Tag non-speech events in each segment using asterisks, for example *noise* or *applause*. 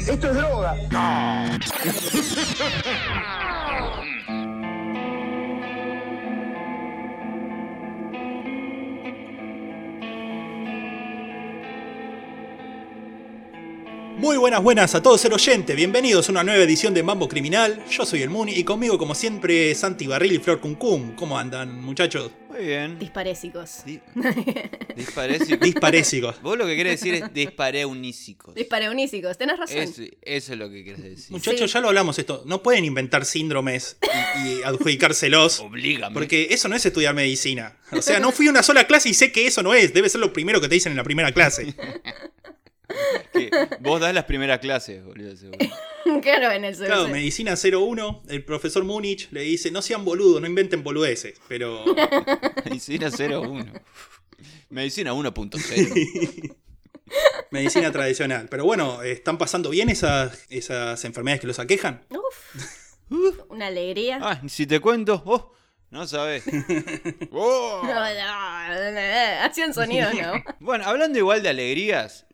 Esto es droga. Muy buenas, buenas a todos el oyente. Bienvenidos a una nueva edición de Mambo Criminal. Yo soy el Muni y conmigo, como siempre, Santi Barril y Flor Cuncum. ¿Cómo andan, muchachos? Muy bien. Disparésicos. Di- *laughs* disparésicos. Disparésicos. Vos lo que querés decir es dispareunísicos. Dispareunísicos, tenés razón. Eso, eso es lo que querés decir. Muchachos, Sí. ya lo hablamos esto. No pueden inventar síndromes y, y adjudicárselos. Oblígame. Porque eso no es estudiar medicina. O sea, no fui a una sola clase y sé que eso no es. Debe ser lo primero que te dicen en la primera clase. *laughs* Que vos das las primeras clases, boludo. Claro, en el Claro, CBC. medicina 01, el profesor Múnich le dice, no sean boludos, no inventen boludeces. Pero Medicina 01. Medicina 1.0. medicina tradicional. Pero bueno, ¿están pasando bien esas, esas enfermedades que los aquejan? Uf. Una alegría. Ah, si te cuento, oh, no sabés. Oh. No, no, Hacían sonidos, ¿no? Bueno, hablando igual de alegrías,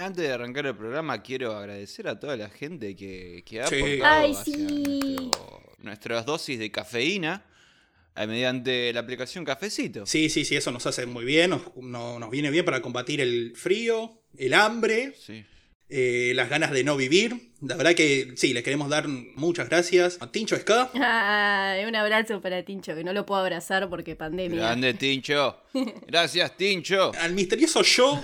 antes de arrancar el programa quiero agradecer a toda la gente que, que ha Sí. aportado Ay, hacia sí. nuestro- nuestras dosis de cafeína eh, mediante la aplicación Cafecito. Sí, sí, sí, eso nos hace muy bien, nos, no- nos viene bien para combatir el frío, el hambre, Sí. eh, las ganas de no vivir. La verdad que sí, les queremos dar muchas gracias a Tincho Ska. Ay, un abrazo para Tincho, que no lo puedo abrazar porque pandemia. Grande Tincho. Gracias, Tincho. *laughs* Al misterioso yo,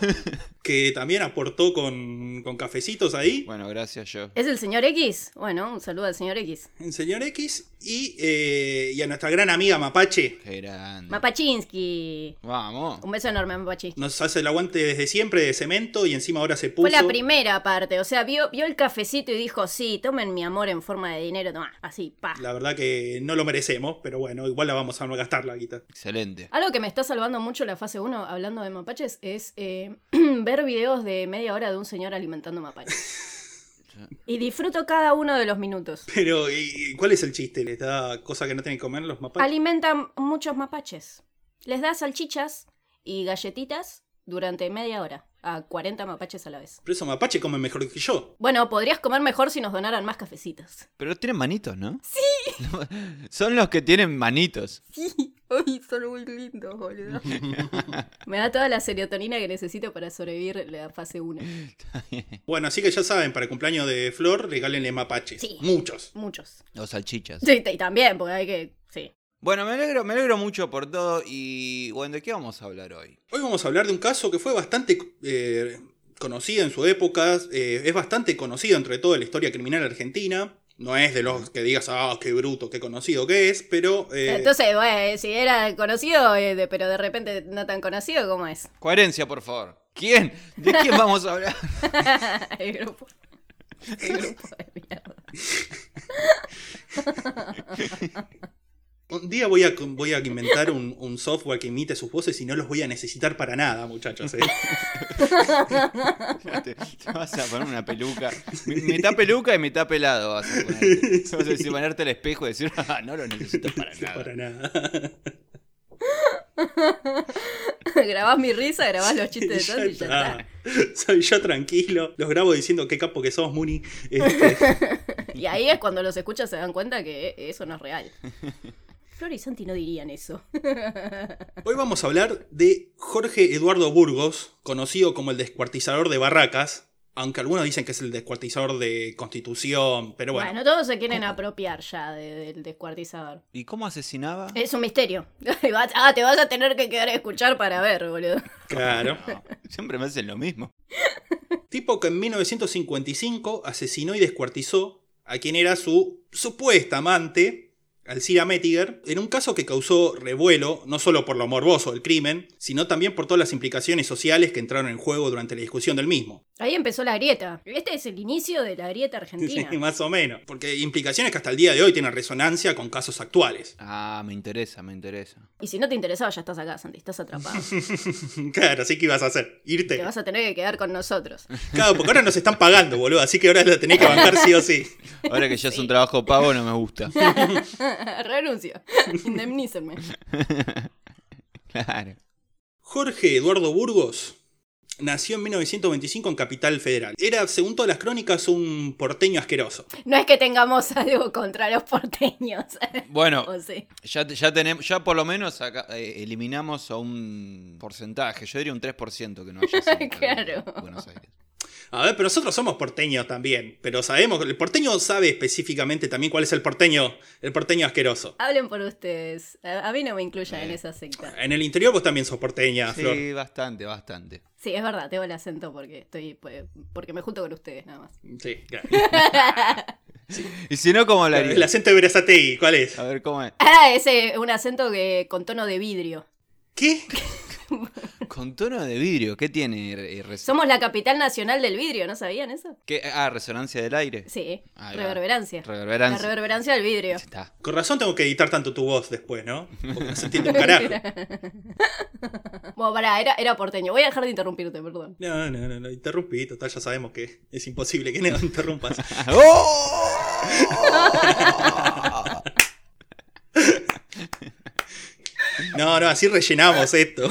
que también aportó con, con cafecitos ahí, Bueno, gracias yo. ¿Es el señor X? Bueno, un saludo al señor X. en Señor X, y, eh, y a nuestra gran amiga Mapache. Qué grande. Mapachinsky. Vamos. Un beso enorme, Mapachi. Nos hace el aguante desde siempre de cemento y encima ahora se puso. Fue la primera parte, o sea, vio, vio el cafecito y dijo, sí, tomen mi amor en forma de dinero, toma, así, pa. La verdad que no lo merecemos, pero bueno, igual la vamos a gastar la guita. Excelente. Algo que me está salvando mucho la fase 1, hablando de mapaches, es eh, *clears throat* ver videos de media hora de un señor alimentando mapaches. *laughs* Y disfruto cada uno de los minutos. Pero, ¿y- y ¿cuál es el chiste? ¿Les da cosa que no tienen que comer los mapaches? Alimentan muchos mapaches. Les da salchichas y galletitas durante media hora a 40 mapaches a la vez. Pero esos mapaches comen mejor que yo. Bueno, podrías comer mejor si nos donaran más cafecitos. Pero tienen manitos, ¿no? Sí. *laughs* Son los que tienen manitos. Sí, uy, son muy lindos, boludo. *laughs* Me da toda la serotonina que necesito para sobrevivir la fase 1. Bueno, así que ya saben, para el cumpleaños de Flor, regálenle mapaches. Sí. Muchos. Muchos. Los salchichas. Sí, y también, porque hay que. Sí. Bueno, me alegro, me alegro mucho por todo y bueno, ¿de qué vamos a hablar hoy? Hoy vamos a hablar de un caso que fue bastante eh, conocido en su época. eh, es bastante conocido entre toda la historia criminal argentina. No es de los que digas, ah, qué bruto, qué conocido que es, pero. eh, Entonces, bueno, si era conocido, eh, de- pero de repente no tan conocido, ¿cómo es? Coherencia, por favor. ¿Quién? ¿De quién vamos a hablar? *laughs* El grupo. El grupo de mierda. *laughs* Un día voy a, voy a inventar un, un software que imite sus voces y no los voy a necesitar para nada, muchachos. ¿eh? te, te vas a poner una peluca. Mitad peluca y mitad pelado vas a ponerte. *laughs* Vas a decir, ponerte al espejo y decir, *laughs* ah, no lo necesito para nada. para nada. *laughs* grabás mi risa, grabás los chistes de Santi y ya está. está. Soy yo tranquilo. Los grabo diciendo qué capo que sos, Muni. Este, Y ahí es cuando los escuchas se dan cuenta que eso no es real. Flor y Santi no dirían eso. *laughs* Hoy vamos a hablar de Jorge Eduardo Burgos, conocido como el descuartizador de Barracas. Aunque algunos dicen que es el descuartizador de Constitución, pero bueno. Bueno, todos se quieren apropiar ya de- del descuartizador. ¿Y cómo asesinaba? Es un misterio. *laughs* Ah, te vas a tener que quedar a escuchar para ver, boludo. Claro. No, *laughs* siempre me hacen lo mismo. Tipo que en 1955 asesinó y descuartizó a quien era su supuesta amante, Alcira Mettiger, en un caso que causó revuelo, no solo por lo morboso del crimen, sino también por todas las implicaciones sociales que entraron en juego durante la discusión del mismo. Ahí empezó la grieta. Este es el inicio de la grieta argentina. Sí, *laughs* más o menos. Porque implicaciones que hasta el día de hoy tienen resonancia con casos actuales. Ah, me interesa, me interesa. Y si no te interesaba, ya estás acá, Santi, estás atrapado. *laughs* claro, así que ibas a hacer. Irte. Te vas a tener que quedar con nosotros. *laughs* Claro, porque ahora nos están pagando, boludo. Así que ahora la tenés que bancar sí o sí. Ahora que ya es un trabajo pago, no me gusta. *laughs* Renuncio. *laughs* Indemnícenme. Claro. Jorge Eduardo Burgos nació en 1925 en Capital Federal. Era, según todas las crónicas, un porteño asqueroso. No es que tengamos *laughs* algo contra los porteños. Bueno, sí. ya, ya tenemos, ya por lo menos acá, eh, eliminamos a un porcentaje, yo diría un 3% que no haya sido Claro. en Buenos Aires. A ver, pero nosotros somos porteños también. Pero sabemos, el porteño sabe específicamente también cuál es el porteño, el porteño asqueroso. Hablen por ustedes. A, a mí no me incluyan en Eh. esa secta. En el interior vos también sos porteña, Flor. Sí, bastante, bastante. Sí, es verdad, tengo el acento porque estoy pues, porque me junto con ustedes nada más. Sí, claro. *laughs* Y si no, ¿cómo hablaría? El acento de Berazategui, ¿cuál es? A ver, ¿cómo es? Ah, ese un acento que con tono de vidrio. ¿Qué? *laughs* Con tono de vidrio, ¿qué tiene? eh, res- Somos la capital nacional del vidrio, ¿no sabían eso? ¿Qué? Ah, resonancia del aire. Sí, Ahí va. reverberancia. Reverberancia. La reverberancia del vidrio. Está. Con razón tengo que editar tanto tu voz después, ¿no? Porque no se entiende un *laughs* carajo. Bueno, pará, era, era porteño. Voy a dejar de interrumpirte, perdón. No, no, no, no, interrumpí, total, ya sabemos que es imposible que no *laughs* interrumpas. *laughs* ¡Oh! No, no, así rellenamos esto. *laughs*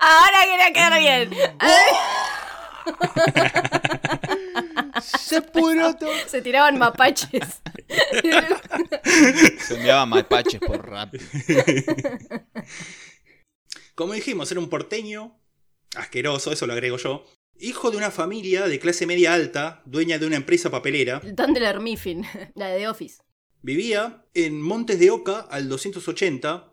Ahora quería quedar bien. Se todo. Se tiraban mapaches. *laughs* Se enviaban mapaches por rap. Como dijimos, era un porteño, asqueroso, eso lo agrego yo. Hijo de una familia de clase media alta, dueña de una empresa papelera. El Tandler Miffin, la de The Office. Vivía en Montes de Oca al 280,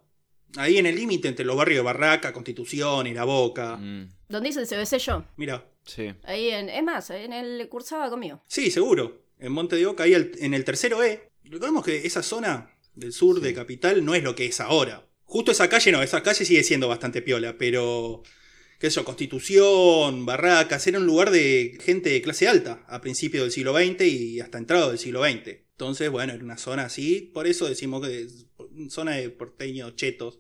ahí en el límite entre los barrios de Barraca, Constitución y La Boca. Mm, ¿Dónde hice el CBC yo? Mira, sí. Ahí en. Es más, en el cursaba conmigo. sí, seguro. En Monte de Oca, ahí en el tercero E. Recordemos que esa zona del sur de Capital no es lo que es ahora. Justo esa calle no, esa calle sigue siendo bastante piola, pero. ¿Qué es eso? Constitución, Barracas, era un lugar de gente de clase alta a principios del siglo XX y hasta entrado del siglo XX. Entonces, bueno, era una zona así, por eso decimos que es zona de porteños chetos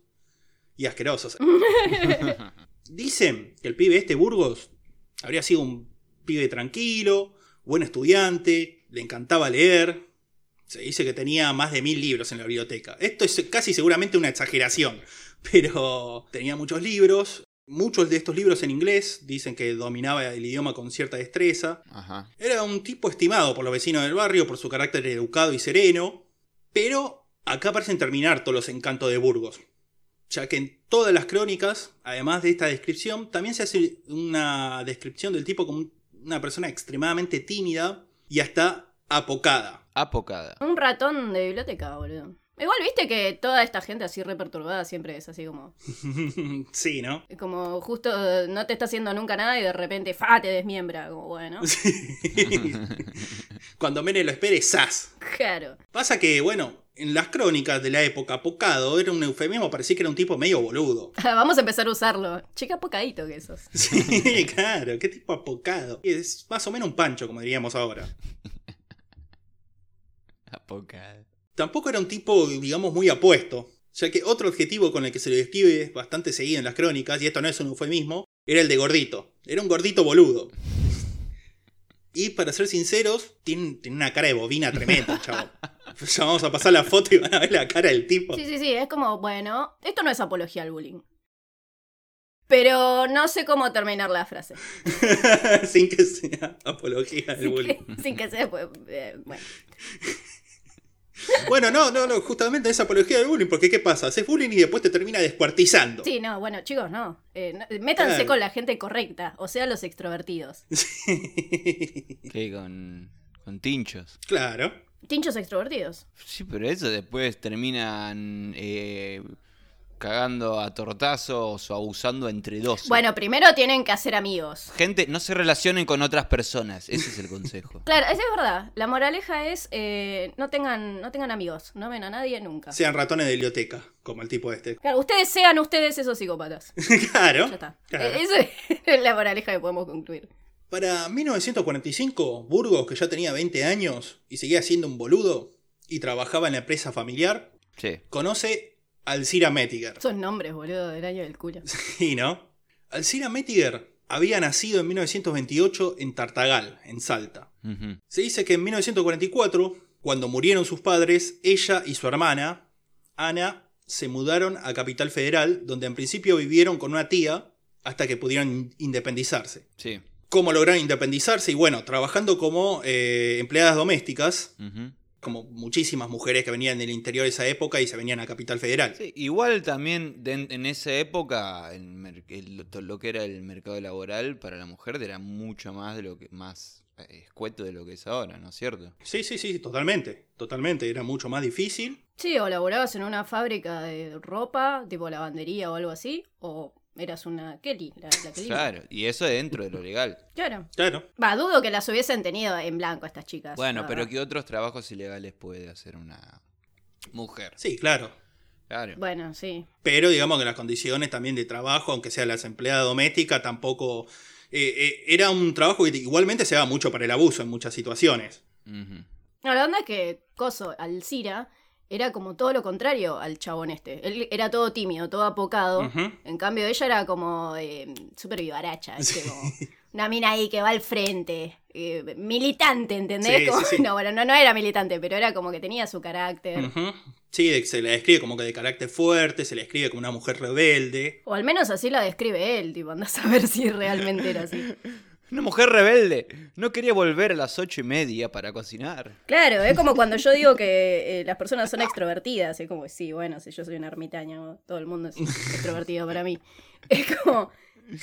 y asquerosos. *laughs* Dicen que el pibe este, Burgos, habría sido un pibe tranquilo, buen estudiante, le encantaba leer. Se dice que tenía más de mil libros en la biblioteca. Esto es casi seguramente una exageración, pero tenía muchos libros. Muchos de estos libros en inglés dicen que dominaba el idioma con cierta destreza. Ajá. Era un tipo estimado por los vecinos del barrio por su carácter educado y sereno, pero acá parecen terminar todos los encantos de Burgos, ya que en todas las crónicas, además de esta descripción, también se hace una descripción del tipo como un- una persona extremadamente tímida y hasta apocada. Apocada. Un ratón de biblioteca, boludo. Igual viste que toda esta gente así re perturbada siempre es así como. *laughs* sí, ¿no? Como justo no te está haciendo nunca nada y de repente ¡fa! te desmiembra. Como bueno. *laughs* Cuando menos lo espere, ¡zas! Claro. Pasa que, bueno, en las crónicas de la época, apocado era un eufemismo, parecía que era un tipo medio boludo. *laughs* Vamos a empezar a usarlo. Chica pocadito que sos. Sí, claro, qué tipo apocado. Es más o menos un pancho, como diríamos ahora. Apocada. Tampoco era un tipo, digamos, muy apuesto, ya que otro adjetivo con el que se lo describe bastante seguido en las crónicas, y esto no es un eufemismo, era el de gordito. Era un gordito boludo. Y para ser sinceros, tiene, tiene una cara de bobina tremenda, chavo. Ya vamos a pasar la foto y van a ver la cara del tipo. Sí, sí, sí. Es como, bueno, esto no es apología al bullying. Pero no sé cómo terminar la frase. *laughs* Sin que sea apología del Sin bullying. *laughs* sin que sea. pues, eh, bueno. Bueno, no, no, no, justamente es apología del bullying, porque ¿qué pasa? Haces bullying y después te termina descuartizando. Sí, no, bueno, chicos, no. Eh, no- métanse Claro. con la gente correcta, o sea, los extrovertidos. *laughs* ¿Qué? Con, con tinchos. claro. Tinchos extrovertidos. Sí, pero eso después terminan eh, cagando a tortazos o abusando entre dos. Bueno, primero tienen que hacer amigos. Gente, no se relacionen con otras personas. Ese es el consejo. *laughs* Claro, eso es verdad. La moraleja es eh, no tengan no tengan amigos, no ven a nadie nunca. Sean ratones de biblioteca, como el tipo este. Claro, ustedes sean ustedes esos psicópatas. *laughs* claro. Ya está. claro. Eh, Esa es la moraleja que podemos concluir. Para 1945, Burgos, que ya tenía 20 años y seguía siendo un boludo y trabajaba en la empresa familiar, Sí. conoce Alcira Mettiger. Esos nombres, boludo, del año del culo. *laughs* Sí, ¿no? Alcira Mettiger había nacido en 1928 en Tartagal, en Salta. Se dice que en 1944, cuando murieron sus padres, ella y su hermana, Ana, se mudaron a Capital Federal, donde en principio vivieron con una tía hasta que pudieron independizarse. Sí. ¿Cómo lograron independizarse? Y bueno, trabajando como eh, empleadas domésticas. Como muchísimas mujeres que venían del interior de esa época y se venían a Capital Federal. Sí, igual también de- en esa época el el- lo que era el mercado laboral para la mujer era mucho más de lo que más eh, escueto de lo que es ahora, ¿no es cierto? Sí, sí, sí, totalmente. Totalmente. Era mucho más difícil. Sí, o laborabas en una fábrica de ropa, tipo lavandería o algo así, o eras una Kelly, la, la Kelly. Claro, y eso dentro de lo legal. Claro. Claro. Va, dudo que las hubiesen tenido en blanco estas chicas. Bueno, la pero verdad. ¿qué otros trabajos ilegales puede hacer una mujer? Sí, claro. Claro. Bueno, sí. Pero digamos que las condiciones también de trabajo, aunque sea las empleadas domésticas, tampoco... eh, eh, era un trabajo que igualmente se daba mucho para el abuso en muchas situaciones. No, la onda es que Coso, Alcira, era como todo lo contrario al chabón este. Él era todo tímido, todo apocado. En cambio, ella era como eh, súper vivaracha. Como una mina ahí que va al frente. eh, militante, ¿entendés? Sí, Como- sí, sí. No, bueno, no, no era militante, pero era como que tenía su carácter. Sí, se la describe como que de carácter fuerte, se la describe como una mujer rebelde. O al menos así la describe él, tipo, andás a ver si realmente era así. Una mujer rebelde. No quería volver a las ocho y media para cocinar. Claro, es como cuando yo digo que eh, las personas son extrovertidas, es como, sí, bueno, si yo soy una ermitaña, todo el mundo es extrovertido para mí. Es como,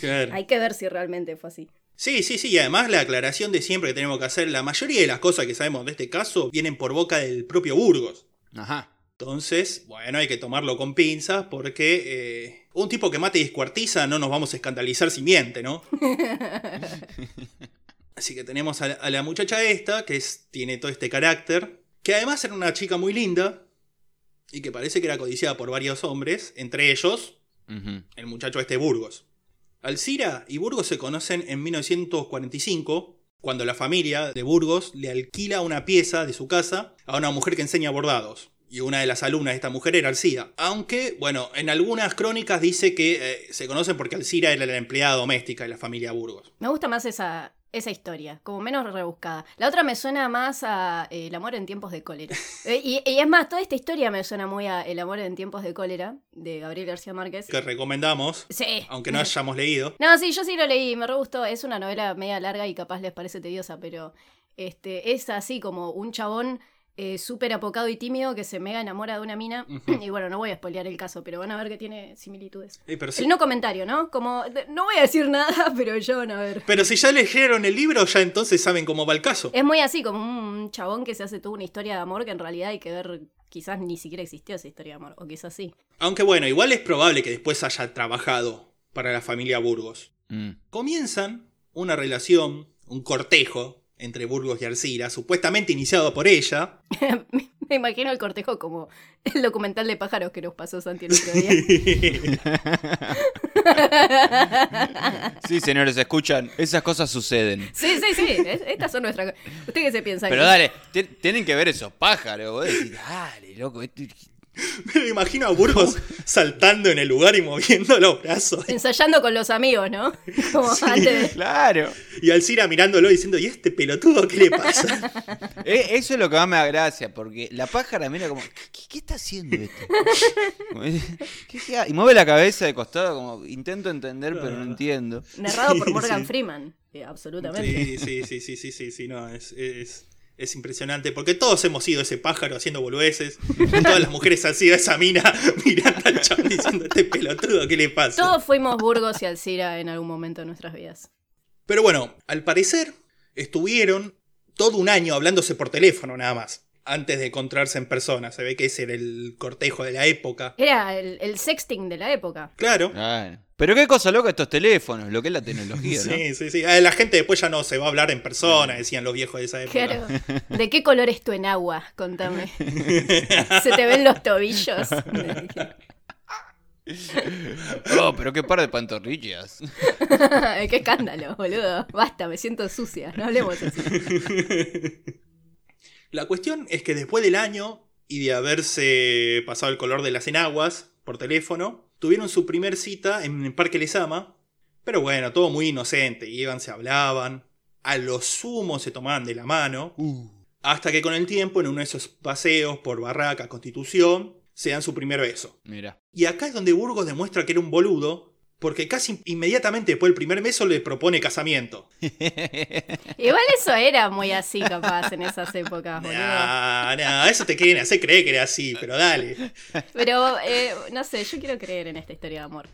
Claro. hay que ver si realmente fue así. Sí, sí, sí, y además la aclaración de siempre que tenemos que hacer, la mayoría de las cosas que sabemos de este caso vienen por boca del propio Burgos. Ajá. Entonces, bueno, hay que tomarlo con pinzas porque eh, un tipo que mate y descuartiza no nos vamos a escandalizar si miente, ¿no? *laughs* Así que tenemos a la, a la muchacha esta, que es, tiene todo este carácter, que además era una chica muy linda y que parece que era codiciada por varios hombres, entre ellos el muchacho este Burgos. Alcira y Burgos se conocen en 1945, cuando la familia de Burgos le alquila una pieza de su casa a una mujer que enseña bordados. Y una de las alumnas de esta mujer era Alcira. Aunque, bueno, en algunas crónicas dice que eh, se conocen porque Alcira era la empleada doméstica de la familia Burgos. Me gusta más esa, esa historia, como menos rebuscada. La otra me suena más a eh, El amor en tiempos de cólera. *laughs* Eh, y, y es más, toda esta historia me suena muy a El amor en tiempos de cólera, de Gabriel García Márquez. Que recomendamos, Sí. aunque no *laughs* hayamos leído. No, sí, yo sí lo leí, me re gustó. Es una novela media larga y capaz les parece tediosa, pero este, es así como un chabón eh, súper apocado y tímido que se mega enamora de una mina. *clears throat* Y bueno, no voy a spoilear el caso, pero van a ver que tiene similitudes. Eh, pero, si, El no comentario, ¿no? Como, de- no voy a decir nada, *laughs* pero ya van a ver. pero si ya leyeron el libro, ya entonces saben cómo va el caso. Es muy así, como un chabón que se hace toda una historia de amor que en realidad hay que ver, quizás ni siquiera existió esa historia de amor, o quizás sí. Aunque bueno, igual es probable que después haya trabajado para la familia Burgos. Mm. comienzan una relación, un cortejo entre Burgos y Alcira, supuestamente iniciado por ella. *laughs* Me imagino el cortejo como el documental de pájaros que nos pasó Santi el otro día. *laughs* Sí, señores, escuchan. Esas cosas suceden. Sí, sí, sí. es- Estas son nuestras. ¿Usted qué se piensa? Pero dale, ti- tienen que ver esos pájaros. Vos decís, dale, loco. esto- *laughs* Me imagino a Burgos *laughs* saltando en el lugar y moviendo los brazos. Ensayando con los amigos, ¿no? *laughs* Como antes de- Claro. Y Alcira mirándolo diciendo, ¿y este pelotudo qué le pasa? Eh, Eso es lo que más me da gracia, porque la pájara mira como, ¿qué, qué está haciendo este? ¿qué- qué ha-?" y mueve la cabeza de costado como, intento entender, pero no entiendo. Narrado por Sí, Morgan sí. Freeman. eh, absolutamente. Sí, sí, sí, sí, sí, sí, sí, no, es, es, es impresionante. Porque todos hemos sido ese pájaro haciendo boludeces. *laughs* Todas las mujeres han sido esa mina *laughs* mirando al chabón diciendo, este pelotudo, ¿qué le pasa? Todos fuimos Burgos y Alcira en algún momento de nuestras vidas. Pero bueno, al parecer estuvieron todo un año hablándose por teléfono nada más, antes de encontrarse en persona. Se ve que ese era el cortejo de la época. Era el, el sexting de la época. Claro. Claro. Pero qué cosa loca estos teléfonos, lo que es la tecnología, ¿no? Sí, sí, sí. Ah, La gente después ya no se va a hablar en persona, decían los viejos de esa época. Claro. ¿De qué color es tu enagua? Contame. *laughs* ¿Se te ven los tobillos? *laughs* Oh, pero qué par de pantorrillas. *laughs* qué escándalo, boludo. Basta, me siento sucia. No hablemos así. La cuestión es que después del año y de haberse pasado el color de las enaguas por teléfono, tuvieron su primer cita en el Parque Lesama. Pero bueno, todo muy inocente. Iban, se hablaban. A lo sumo se tomaban de la mano. Hasta que con el tiempo, en uno de esos paseos por Barraca, Constitución, se dan su primer beso. Mira. Y acá es donde Burgos demuestra que era un boludo, Porque casi inmediatamente después del primer beso le propone casamiento. *laughs* Igual eso era muy así, capaz, en esas épocas, boludo. No, no, eso te quieren hacer creer que era así, pero dale. Pero, eh, no sé, yo quiero creer en esta historia de amor.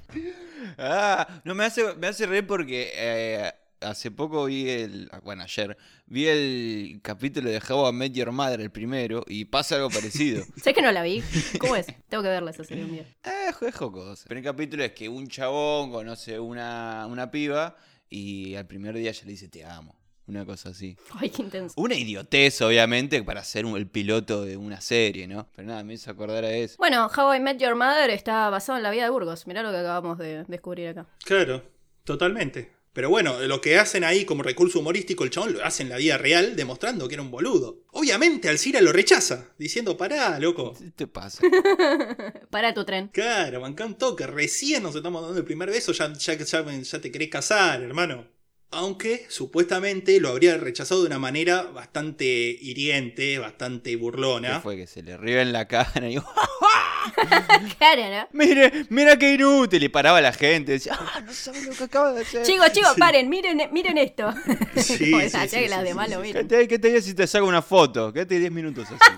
Ah, no, me hace, me hace reír porque eh, hace poco vi el. ah, Bueno, ayer vi el capítulo de How I Met Your Mother, el primero, y pasa algo parecido. *laughs* Sé que no la vi. ¿Cómo es? Tengo que verla esa serie un día. eh, es jocoso. El primer capítulo es que un chabón conoce una, una piba y al primer día ya le dice te amo. Una cosa así. Ay, qué intenso. Una idiotez, obviamente, para ser un- el piloto de una serie, ¿no? Pero nada, me hizo acordar a eso. Bueno, How I Met Your Mother está basado en la vida de Burgos. Mirá lo que acabamos de descubrir acá. Claro, totalmente. Pero bueno, lo que hacen ahí como recurso humorístico, el chabón lo hace en la vida real, demostrando que era un boludo. Obviamente Alcira lo rechaza, diciendo, pará, loco. ¿Qué te pasa? *laughs* Para tu tren. Claro, bancá un toque, recién nos estamos dando el primer beso, ya, ya, ya, ya te querés casar, hermano. Aunque supuestamente lo habría rechazado de una manera bastante hiriente, bastante ¿Qué burlona. fue? Que se le ríe en la cara y *laughs* Claro, ¿no? Mire, mira qué inútil. Y paraba la gente. Decía, ah, no sabes lo que acaba de hacer. Chicos, chicos, paren, miren, miren esto. Sí, Como *laughs* sí, sí, que las demás lo. ¿Qué te, qué te diría si te saco una foto? Quédate 10 minutos así.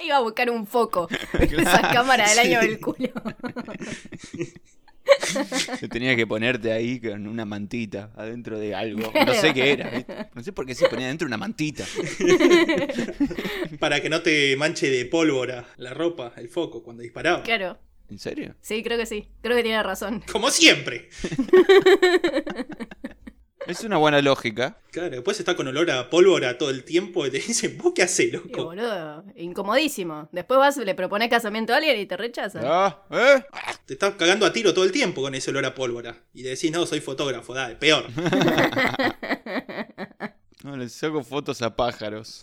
*laughs* Iba a buscar un foco. Esa cámara del año del culo. *laughs* Te tenías que ponerte ahí con una mantita adentro de algo. No sé qué era. ¿viste? No sé por qué se ponía adentro una mantita. *laughs* Para que no te manche de pólvora la ropa, el foco, cuando disparaba. Claro. ¿En serio? Sí, creo que sí. Creo que tiene razón. Como siempre. *laughs* Es una buena lógica. Claro, después está con olor a pólvora todo el tiempo y te *laughs* dicen, ¿vos qué haces, Y, loco? boludo, incomodísimo. Después vas, le propones casamiento a alguien y te rechaza. Ah, ¿eh? Te estás cagando a tiro todo el tiempo con ese olor a pólvora. Y le decís, no, soy fotógrafo, dale, peor. *laughs* No, le saco fotos a pájaros.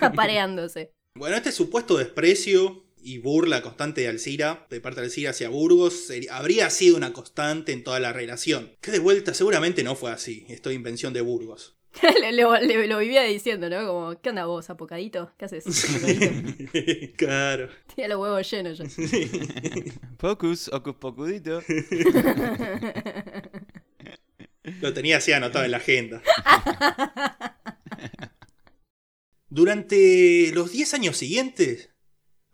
Apareándose. Bueno, este supuesto desprecio y burla constante de Alcira, de parte de Alcira hacia Burgos, habría sido una constante en toda la relación. Que de vuelta seguramente no fue así, esto es invención de Burgos. *laughs* le, le- le- lo vivía diciendo, ¿no? Como, ¿qué onda vos, apocadito? ¿Qué haces? Apocadito. *laughs* claro. Tenía los huevos llenos yo. Pocus, *laughs* ocus pocudito. Lo tenía así anotado en la agenda. Durante los 10 años siguientes,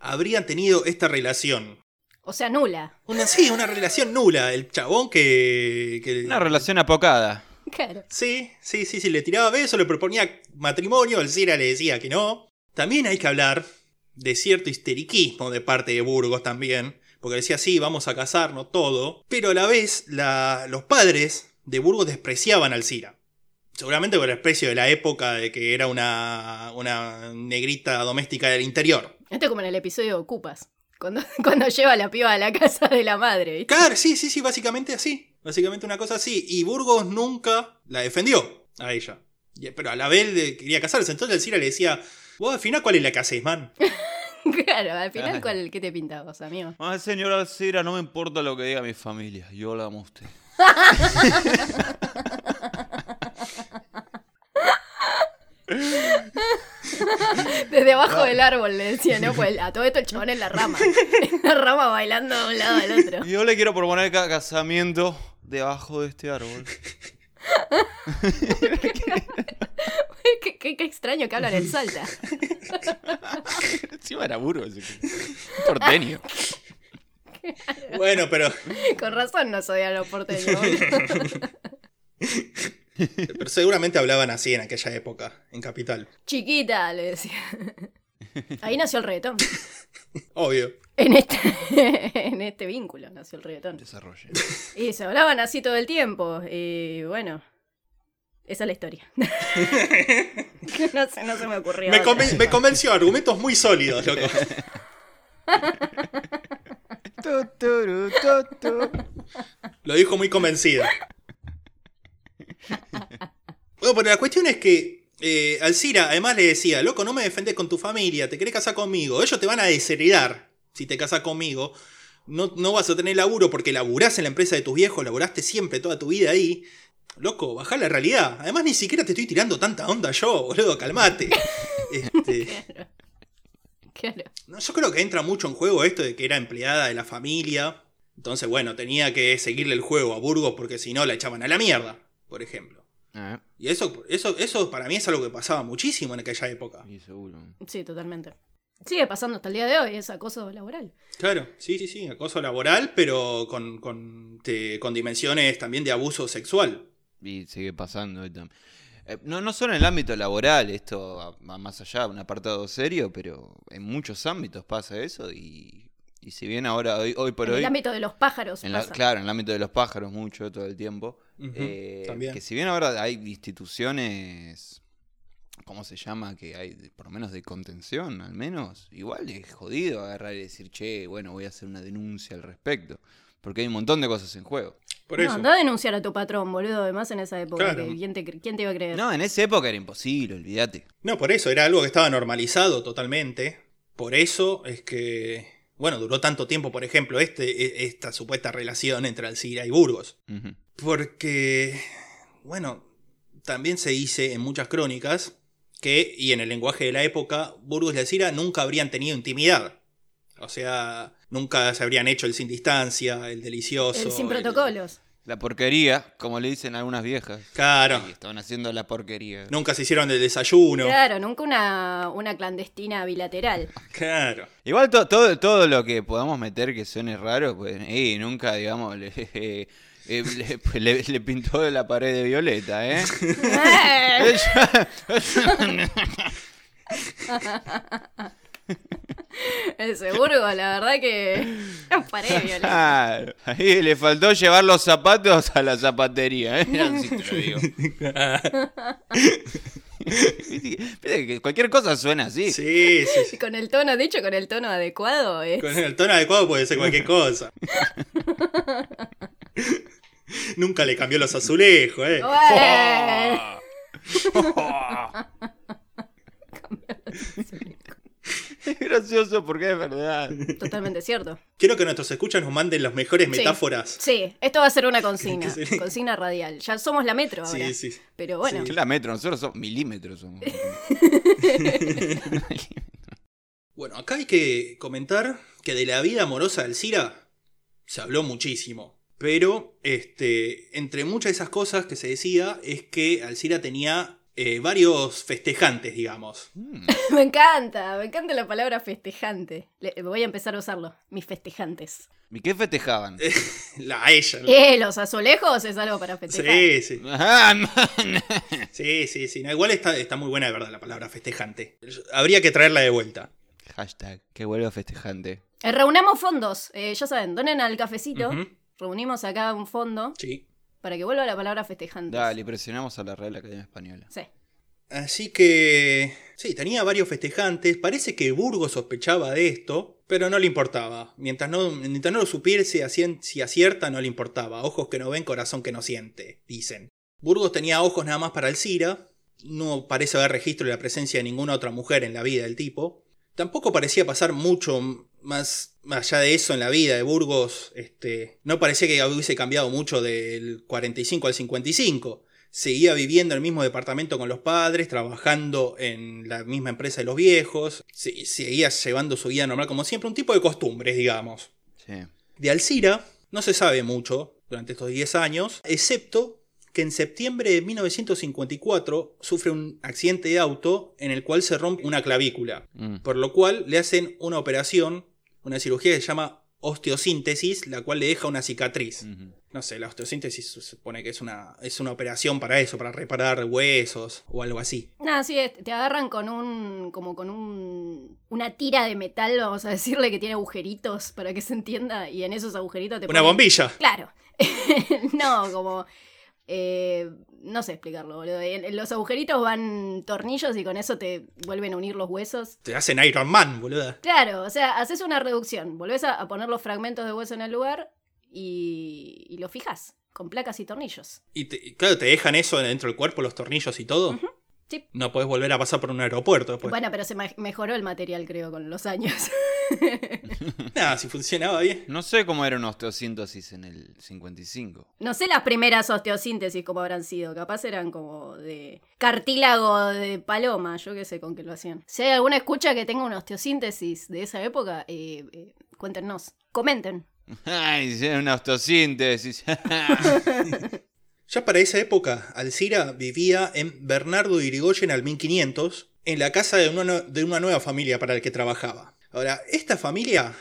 habrían tenido esta relación. O sea, nula. Una, sí, una relación nula. El chabón que... que- Una relación apocada. Claro. Sí, sí, sí, sí, le tiraba besos, le proponía matrimonio, Alcira le decía que no. También hay que hablar de cierto histeriquismo de parte de Burgos también, porque decía, sí, vamos a casarnos, todo, pero a la vez la- los padres de Burgos despreciaban a Alcira. Seguramente por el desprecio de la época de que era una, una negrita doméstica del interior. Esto es como en el episodio de Ocupas. Cuando, *laughs* cuando lleva a la piba a la casa de la madre, ¿viste? Claro, sí, sí, sí, básicamente así. Básicamente una cosa así. Y Burgos nunca la defendió a ella. Pero a la vez le quería casarse. Entonces Alcira le decía, vos al final cuál es la que haces, man. *laughs* Claro, al final. ¿cuál, ¿qué te pintabas, amigo? Ay, señora Alcira, no me importa lo que diga mi familia. Yo la amo a usted. *laughs* *laughs* Desde abajo del árbol le decía, ¿no? Pues a todo esto el chabón en la rama. *laughs* En la rama bailando de un lado al otro. Y yo le quiero proponer ca- casamiento debajo de este árbol. qué, qué- qué extraño que hablan en Salta. Encima era Burgos. Porteño. Bueno, pero, Con razón no soy a los porteños. *laughs* *laughs* pero seguramente hablaban así en aquella época, en Capital. Chiquita, le decía. *laughs* Ahí nació el reggaetón. Obvio. En este, *laughs* en este vínculo nació el reggaetón. Desarrolle. Y se hablaban así todo el tiempo. Y bueno, esa es la historia. no, se, no se me ocurrió. Me, conven- me convenció, argumentos muy sólidos, loco. Lo dijo muy convencido. *laughs* Bueno, pero la cuestión es que eh, Alcira además le decía, loco, no me defendés con tu familia, te querés casar conmigo, ellos te van a desheredar si te casas conmigo. No, no vas a tener laburo porque laburás en la empresa de tus viejos, laburaste siempre toda tu vida ahí. Loco, bajá la realidad. Además, ni siquiera te estoy tirando tanta onda yo, boludo, calmate. *laughs* Este, Claro. no, yo creo que entra mucho en juego esto de que era empleada de la familia. Entonces, bueno, tenía que seguirle el juego a Burgos porque si no la echaban a la mierda, por ejemplo. Eh, Y eso, eso, eso para mí es algo que pasaba muchísimo en aquella época. y seguro. Sí, totalmente. Sigue pasando hasta el día de hoy, es acoso laboral. Claro, sí, sí, sí, acoso laboral, pero con, con, te- con dimensiones también de abuso sexual. Y sigue pasando. Eh, no, no solo en el ámbito laboral, esto va va más allá, un apartado serio, pero en muchos ámbitos pasa eso y, y si bien ahora, hoy, hoy por en hoy, el ámbito de los pájaros en la- pasa. claro, en el ámbito de los pájaros mucho todo el tiempo, eh, también. que si bien ahora hay instituciones, ¿cómo se llama? Que hay, por lo menos de contención, al menos, igual es jodido agarrar y decir, che, bueno, voy a hacer una denuncia al respecto, porque hay un montón de cosas en juego. Por no, eso. anda a denunciar a tu patrón, boludo, además en esa época. Claro. ¿quién, te, quién te iba a creer? No, en esa época era imposible, olvídate. No, por eso, era algo que estaba normalizado totalmente. Por eso es que, bueno, duró tanto tiempo, por ejemplo, este, e- esta supuesta relación entre Alcira y Burgos. Porque, bueno, también se dice en muchas crónicas que, y en el lenguaje de la época, Burgos y Alcira nunca habrían tenido intimidad. O sea, nunca se habrían hecho el sin distancia, el delicioso. El sin el- protocolos. La porquería, como le dicen algunas viejas. Claro, estaban haciendo la porquería. nunca se hicieron el desayuno. Claro, nunca una, una clandestina bilateral. Claro. Igual to- todo, todo lo que podamos meter que suene raro, pues nunca, digamos, le, eh, *laughs* eh, le, pues, le- le pintó la pared de violeta, ¿eh? *laughs* *laughs* Ese Burgos, la verdad que. No paré, Violeta. Claro, ahí le faltó llevar los zapatos a la zapatería, ¿eh? Así te lo digo. *laughs* Viste que- cualquier cosa suena así. Sí, sí, sí. Con el tono, dicho con el tono adecuado, ¿eh? Con el tono adecuado puede ser cualquier cosa. Nunca le cambió los azulejos, eh. Bueno. *laughs* *laughs* Es *laughs* gracioso porque es verdad. Totalmente cierto. Quiero que nuestros escuchas nos manden las mejores Sí. metáforas. Sí, esto va a ser una *laughs* consigna. Consigna radial. Ya somos la metro ahora. Sí, sí. Pero bueno. ¿Qué es la metro? Nosotros somos milímetros. Somos. *laughs* Bueno, acá hay que comentar que de la vida amorosa de Alcira se habló muchísimo. Pero, este, entre muchas de esas cosas que se decía es que Alcira tenía eh, varios festejantes, digamos. Mm. *laughs* Me encanta, me encanta la palabra festejante. Le- voy a empezar a usarlo. Mis festejantes. ¿Y qué festejaban? *laughs* La a ella. Eh, los azulejos es algo para festejar. Sí, sí. Ah. Sí, sí, sí. No, igual está, está muy buena de verdad la palabra festejante. Habría que traerla de vuelta. Hashtag, que vuelva festejante. Eh, reunamos fondos. Eh, ya saben, donen al cafecito. Reunimos acá un fondo Sí. Para que vuelva la palabra festejante. Dale, presionamos a la Real Academia Española. Sí. Así que. Sí, tenía varios festejantes. Parece que Burgos sospechaba de esto, pero no le importaba. Mientras no, mientras no lo supiese si acierta, no le importaba. Ojos que no ven, corazón que no siente, dicen. Burgos tenía ojos nada más para Alcira. No parece haber registro de la presencia de ninguna otra mujer en la vida del tipo. Tampoco parecía pasar mucho más, más allá de eso en la vida de Burgos. Este, no parecía que hubiese cambiado mucho del 45 al 55 seguía viviendo en el mismo departamento con los padres, trabajando en la misma empresa de los viejos, se- seguía llevando su vida normal como siempre, un tipo de costumbres, digamos. Sí. De Alcira no se sabe mucho durante estos 10 años, excepto que en septiembre de 1954 sufre un accidente de auto en el cual se rompe una clavícula, Mm. por lo cual le hacen una operación, una cirugía que se llama osteosíntesis, la cual le deja una cicatriz. No sé, la osteosíntesis se supone que es una, es una operación para eso, para reparar huesos o algo así. Nada, sí, es- te agarran con un. como con un. una tira de metal, vamos a decirle, que tiene agujeritos para que se entienda. Y en esos agujeritos te Una ponen- bombilla. Claro. *laughs* no, como. Eh, no sé explicarlo, boludo. En, los agujeritos van tornillos y con eso te vuelven a unir los huesos. Te hacen Iron Man, boluda. Claro, o sea, haces una reducción. Volvés a, a poner los fragmentos de hueso en el lugar y, y lo fijas con placas y tornillos. Y te- y claro, te dejan eso dentro del cuerpo, los tornillos y todo. Sí. No podés volver a pasar por un aeropuerto después. Bueno, pero se me- mejoró el material, creo, con los años. *laughs* Nada, si funcionaba bien. No sé cómo era una osteosíntesis en el 55. No sé las primeras osteosíntesis cómo habrán sido. Capaz eran como de cartílago de paloma. Yo qué sé con qué lo hacían. Si hay alguna escucha que tenga una osteosíntesis de esa época, eh, eh, cuéntenos. Comenten. *laughs* Ay, una autosíntesis. *laughs* Ya para esa época, Alcira vivía en Bernardo Irigoyen al 1500, en la casa de una, de una nueva familia para la que trabajaba. Ahora, esta familia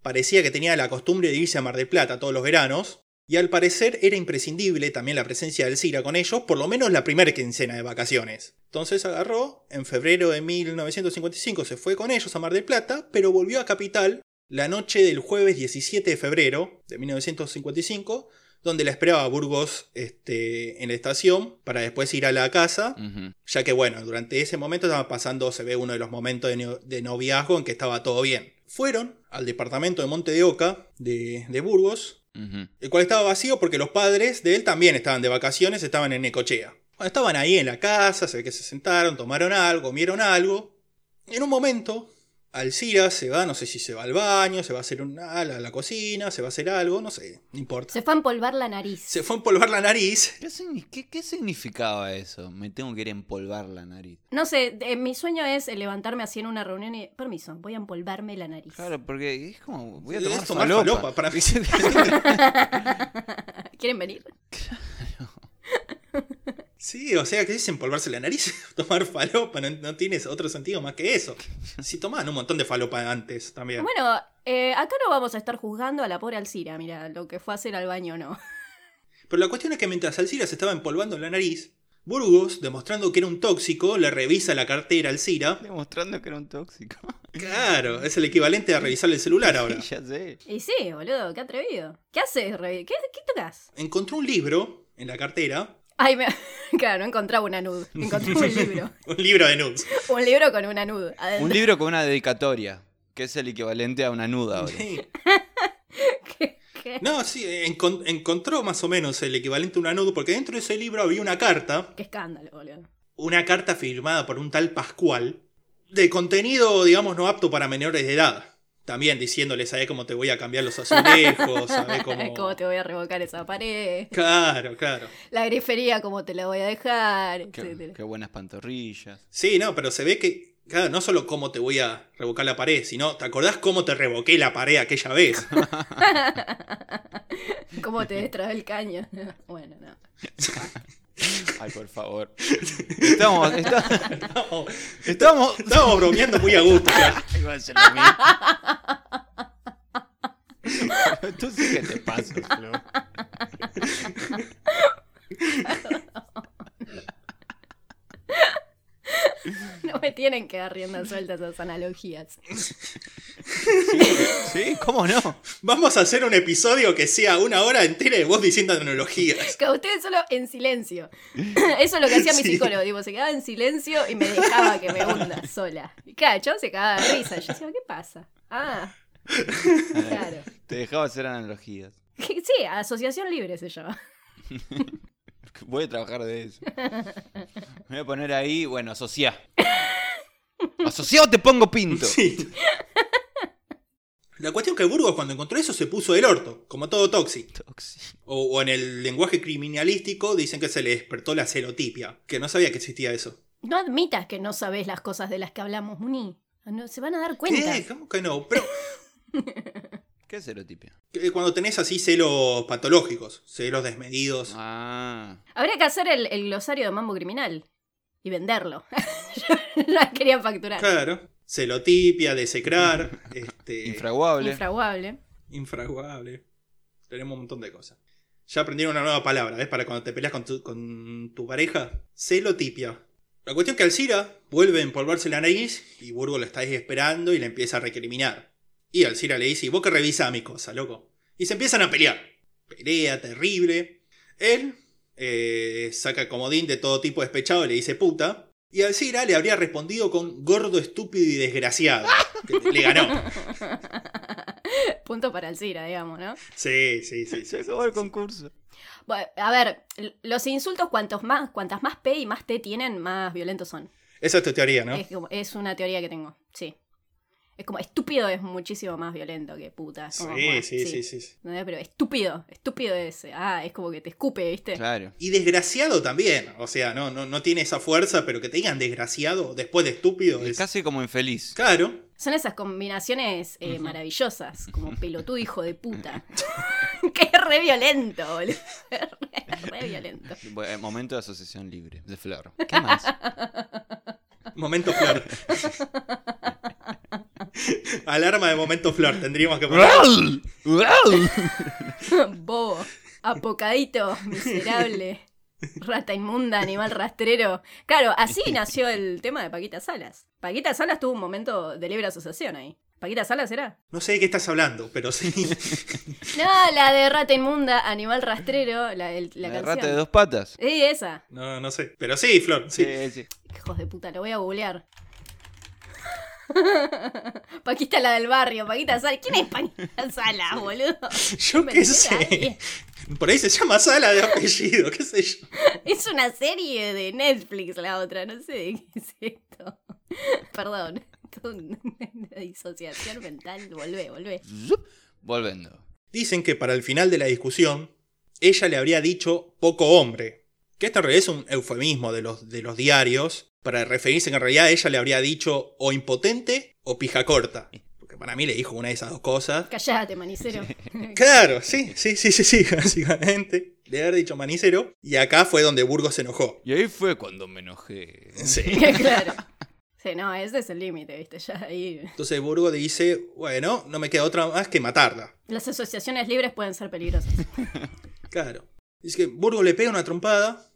parecía que tenía la costumbre de irse a Mar del Plata todos los veranos, y al parecer era imprescindible también la presencia de Alcira con ellos, por lo menos la primera quincena de vacaciones. Entonces agarró, en febrero de 1955 se fue con ellos a Mar del Plata, pero volvió a Capital la noche del jueves 17 de febrero de 1955, donde la esperaba Burgos este, en la estación para después ir a la casa, ya que bueno, durante ese momento estaba pasando, se ve uno de los momentos de, no- de noviazgo en que estaba todo bien. Fueron al departamento de Monte de Oca de, de Burgos, el cual estaba vacío porque los padres de él también estaban de vacaciones, estaban en Necochea. Bueno, estaban ahí en la casa, se ve que se sentaron, tomaron algo, comieron algo. En un momento, Alcira se va, no sé si se va al baño, se va a hacer una, a la, a la cocina, se va a hacer algo, no sé, no importa. Se fue a empolvar la nariz. Se fue a empolvar la nariz. ¿Qué, signi- qué- qué significaba eso? Me tengo que ir a empolvar la nariz. No sé, de- mi sueño es levantarme así en una reunión y. Permiso, voy a empolvarme la nariz. Claro, porque es como. Voy a tomar, tomar falopa. falopa, para mí. *laughs* *laughs* ¿Quieren venir? *laughs* Sí, o sea, ¿qué es empolvarse la nariz? *laughs* Tomar falopa, no, no tienes otro sentido más que eso. Si tomaban un montón de falopa antes también. Bueno, eh, acá no vamos a estar juzgando a la pobre Alcira, mira, lo que fue a hacer al baño no. Pero la cuestión es que mientras Alcira se estaba empolvando la nariz, Burgos, demostrando que era un tóxico, le revisa la cartera a Alcira. Demostrando que era un tóxico. *laughs* Claro, es el equivalente a revisarle el celular ahora. *laughs* ya sé. Y sí, boludo, qué atrevido. ¿Qué haces? ¿Qué, qué tocas? Encontró un libro en la cartera, Ay, me... *laughs* claro, no encontraba una nud. *laughs* Encontré un libro. *laughs* un libro de nudes. Un libro con una nud. adentro. Un libro con una dedicatoria, que es el equivalente a una nuda ahora. ¿Qué- qué? No, sí, encon- encontró más o menos el equivalente a una nude, porque dentro de ese libro había una carta, Qué escándalo, boludo. una carta firmada por un tal Pascual, de contenido, digamos, no apto para menores de edad. También diciéndole, ¿sabes cómo te voy a cambiar los azulejos? ¿Sabes *laughs* cómo...? ¿Cómo te voy a revocar esa pared? Claro, claro. La grifería, ¿cómo te la voy a dejar? Qué, Etcétera. qué buenas pantorrillas. Sí, no, pero se ve que, claro, no solo cómo te voy a revocar la pared, sino, ¿te acordás cómo te revoqué la pared aquella vez? *laughs* ¿Cómo te destrabé el caño? *laughs* bueno, no. Ay, por favor. Estamos. esta- No, estamos. estábamos bromeando muy a gusto. Tú sí que te pasas, Flo. *laughs* No me tienen que dar rienda suelta esas analogías. *laughs* Sí, ¿cómo no? Vamos a hacer un episodio que sea una hora entera de vos diciendo analogías. Que ustedes solo en silencio. *clears throat* Eso es lo que hacía mi Sí. psicólogo. Tipo, se quedaba en silencio y me dejaba que me hunda sola. Y claro, se cagaba de risa. Y yo decía, ¿qué pasa? Ah, claro. Te dejaba hacer analogías. *laughs* Sí, asociación libre se llama. *laughs* Voy a trabajar de eso. Me voy a poner ahí, bueno, asociá. Asociado te pongo pinto. Sí. La cuestión que Burgos cuando encontró eso se puso del orto, como todo toxi. Tóxico. O, o en el lenguaje criminalístico dicen que se le despertó la celotipia, que no sabía que existía eso. No admitas que no sabes las cosas de las que hablamos, Muni. No, se van a dar cuenta. ¿Qué? ¿Cómo que no? Pero *laughs* ¿Qué es serotipia? que cuando tenés así celos patológicos, celos desmedidos. Ah. Habría que hacer el, el glosario de mambo criminal y venderlo. *laughs* Yo la quería facturar. Claro. Celotipia, desecrar, *laughs* este, Infraguable. Infraguable. infraguable. Tenemos un montón de cosas. Ya aprendieron una nueva palabra, ¿ves? Para cuando te peleas con tu, con tu pareja. Celotipia. La cuestión es que Alcira vuelve a empolvarse la nariz y Burgo lo está ahí esperando y le empieza a recriminar. Y Alcira le dice, ¿y vos qué revisa mi cosa, loco? Y se empiezan a pelear. Pelea terrible. Él eh, saca el comodín de todo tipo despechado y le dice puta. Y Alcira le habría respondido con gordo, estúpido y desgraciado. Que le ganó. *laughs* Punto para Alcira, digamos, ¿no? Sí, sí, sí. sí. Se acabó el concurso. Bueno, a ver, los insultos, cuantos más, cuantas más P y más T tienen, más violentos son. Esa es tu teoría, ¿no? Es una teoría que tengo, sí. Es como estúpido es muchísimo más violento que puta. Es como, Sí, bueno, sí, sí, sí. Pero estúpido, estúpido es. Ah, es como que te escupe, ¿viste? Claro. Y desgraciado también. O sea, no, no, no tiene esa fuerza, pero que te digan desgraciado después de estúpido Es es. casi como infeliz. Claro. Son esas combinaciones eh, maravillosas, como *laughs* pelotudo hijo de puta. *laughs* que es re violento, boludo. *laughs* Es re, re violento. Bu- eh, Momento de asociación libre, de Flor. ¿Qué más? Momento flor. *laughs* Alarma de momento flor, tendríamos que poner. *laughs* Bobo, apocadito, miserable, rata inmunda, animal rastrero. Claro, así nació el tema de Paquita Salas. Paquita Salas tuvo un momento de libre asociación ahí. ¿Paquita Salas era? No sé de qué estás hablando, pero sí. *laughs* No, la de rata inmunda, animal rastrero, la, el- la ¿La canción. rata de dos patas? Sí, esa. No, no sé. Pero sí, Flor, sí. Sí, sí. Hijos de puta, lo voy a googlear. *laughs* Paquita la del barrio, Paquita Salas. ¿Quién es Paquita Salas, boludo? Yo Me qué sé. Por ahí se llama Sala de apellido, qué sé yo. Es una serie de Netflix la otra, no sé de qué es esto. *laughs* Perdón, una *laughs* disociación mental. Volvé, volvé. Volviendo. Dicen que para el final de la discusión, ella le habría dicho poco hombre. Que esto en realidad es un eufemismo de los, de los diarios para referirse que en realidad ella le habría dicho o impotente o pija corta. Porque para mí le dijo una de esas dos cosas. Callate, manicero. *laughs* Claro, sí, sí, sí, sí, sí, *laughs* básicamente. Le haber dicho manicero. Y acá fue donde Burgos se enojó. Y ahí fue cuando me enojé. Sí. *laughs* claro. Sí, no, ese es el límite, ¿viste? Ya ahí. Entonces Burgos dice, bueno, no me queda otra más que matarla. Las asociaciones libres pueden ser peligrosas. Claro. Dice que Burgo le pega una trompada,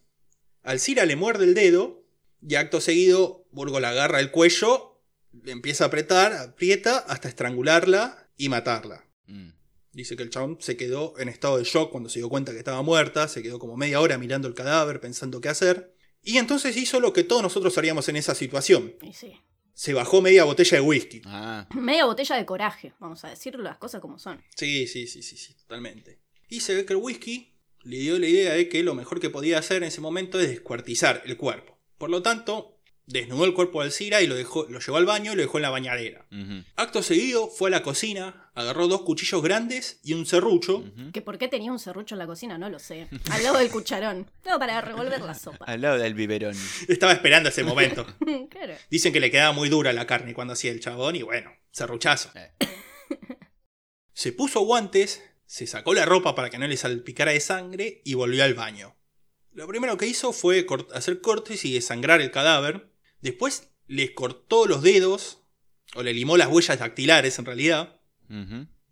Alcira le muerde el dedo, y acto seguido Burgo la agarra el cuello, le empieza a apretar, aprieta hasta estrangularla y matarla. Mm. Dice que el chabón se quedó en estado de shock cuando se dio cuenta que estaba muerta, se quedó como media hora mirando el cadáver pensando qué hacer, y entonces hizo lo que todos nosotros haríamos en esa situación. Y sí. Se bajó media botella de whisky. Ah, *clears throat* Media botella de coraje, vamos a decir las cosas como son. Sí, sí, sí, sí, sí, totalmente. Y se ve que el whisky le dio la idea de que lo mejor que podía hacer en ese momento es descuartizar el cuerpo. Por lo tanto, desnudó el cuerpo de Alcira y lo, dejó, lo llevó al baño y lo dejó en la bañadera. Acto seguido fue a la cocina, agarró dos cuchillos grandes y un serrucho. Que por qué tenía un serrucho en la cocina, no lo sé. Al lado del cucharón. No, para revolver la sopa. Al lado del biberón. Estaba esperando ese momento. *laughs* claro. Dicen que le quedaba muy dura la carne cuando hacía el chabón y bueno, serruchazo. Eh. Se puso guantes, se sacó la ropa para que no le salpicara de sangre y volvió al baño. Lo primero que hizo fue cort- hacer cortes y desangrar el cadáver. Después le cortó los dedos, o le limó las huellas dactilares en realidad,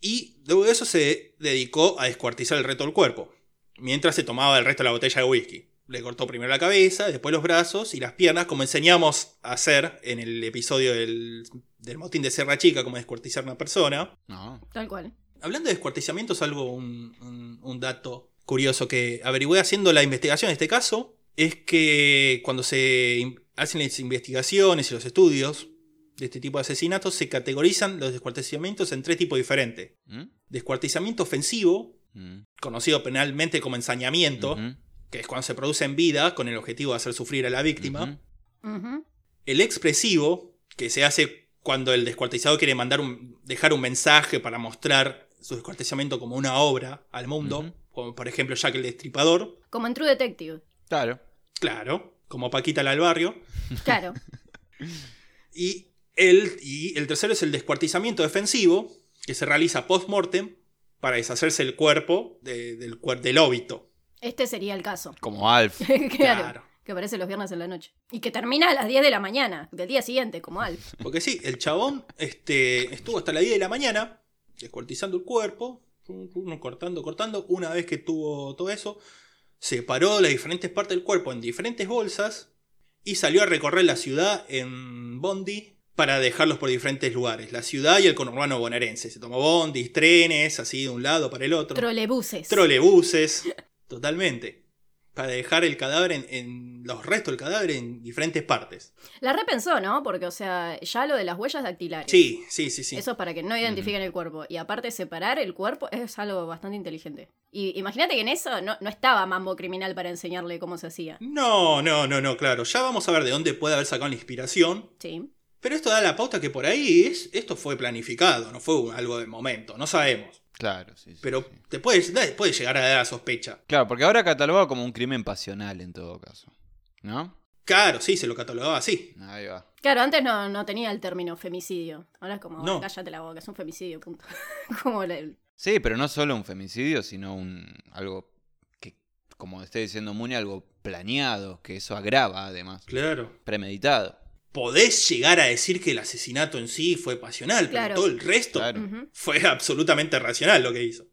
y luego de eso se dedicó a descuartizar el resto del cuerpo, mientras se tomaba el resto de la botella de whisky. Le cortó primero la cabeza, después los brazos y las piernas, como enseñamos a hacer en el episodio del, del motín de Sierra Chica, como descuartizar una persona. No. Tal cual. Hablando de descuartizamiento, es algo, un, un- un dato curioso que averigüé haciendo la investigación en este caso, es que cuando se hacen las investigaciones y los estudios de este tipo de asesinatos, se categorizan los descuartizamientos en tres tipos diferentes. ¿Mm? Descuartizamiento ofensivo, Mm. conocido penalmente como ensañamiento, que es cuando se produce en vida con el objetivo de hacer sufrir a la víctima. El expresivo, que se hace cuando el descuartizado quiere mandar un, dejar un mensaje para mostrar su descuartizamiento como una obra al mundo. Como por ejemplo Jack el Destripador, Como en True Detective. Claro. claro, como Paquita la del barrio. *laughs* Claro. Y el, y el tercero es el descuartizamiento defensivo, que se realiza post-mortem para deshacerse el cuerpo de- del, del óbito. Este sería el caso. Como Alf. *laughs* claro. Claro. Que aparece los viernes en la noche. Y que termina a las 10 de la mañana, del día siguiente, como Alf. Porque sí, el chabón este, estuvo hasta las 10 de la mañana descuartizando el cuerpo, cortando, cortando. Una vez que tuvo todo eso, separó las diferentes partes del cuerpo en diferentes bolsas y salió a recorrer la ciudad en Bondi para dejarlos por diferentes lugares. La ciudad y el conurbano bonaerense. Se tomó bondis, trenes, así de un lado para el otro. Trolebuses. Trolebuses, totalmente. Para dejar el cadáver en, en los restos del cadáver en diferentes partes. La repensó, ¿no? Porque, o sea, ya lo de las huellas dactilares. Sí, sí, sí, sí. Eso es para que no identifiquen el cuerpo. Y aparte, separar el cuerpo es algo bastante inteligente. Y imagínate que en eso no, no estaba Mambo Criminal para enseñarle cómo se hacía. No, no, no, no, claro. Ya vamos a ver de dónde puede haber sacado la inspiración. Sí. Pero esto da la pauta que por ahí es, esto fue planificado, no fue algo de momento, no sabemos. Claro, sí. sí, Pero sí. te puede, llegar a dar la sospecha. Claro, porque ahora catalogado como un crimen pasional en todo caso. ¿No? Claro, sí, se lo catalogaba así. Ahí va. Claro, antes no, no tenía el término femicidio. Ahora es como, No. cállate la boca, es un femicidio, punto. *laughs* como el- Sí, pero no solo un femicidio, sino un algo que, como está diciendo Muni, algo planeado, que eso agrava además, Claro. premeditado. Podés llegar a decir que el asesinato en sí fue pasional, Claro. pero todo el resto Claro. Fue absolutamente racional lo que hizo.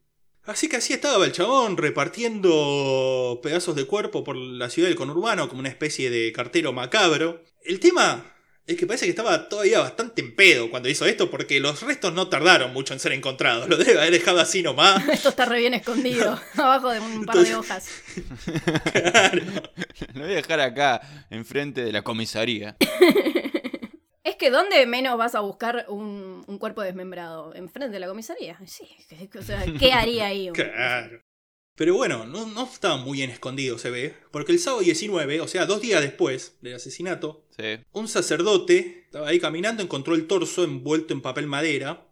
Así que así estaba el chabón repartiendo pedazos de cuerpo por la ciudad del conurbano como una especie de cartero macabro. El tema es que parece que estaba todavía bastante en pedo cuando hizo esto porque los restos no tardaron mucho en ser encontrados. Lo debe haber dejado así nomás. *laughs* Esto está re bien escondido, *laughs* *laughs* abajo de un par de hojas. Lo voy a dejar acá, enfrente de la comisaría. Es que ¿dónde menos vas a buscar un, un cuerpo desmembrado? ¿Enfrente de la comisaría? Sí, o sea, ¿qué haría ahí? Claro. Pero bueno, no, no estaba muy bien escondido, se ve, porque el sábado 19, o sea, dos días después del asesinato, Sí. un sacerdote estaba ahí caminando, encontró el torso envuelto en papel madera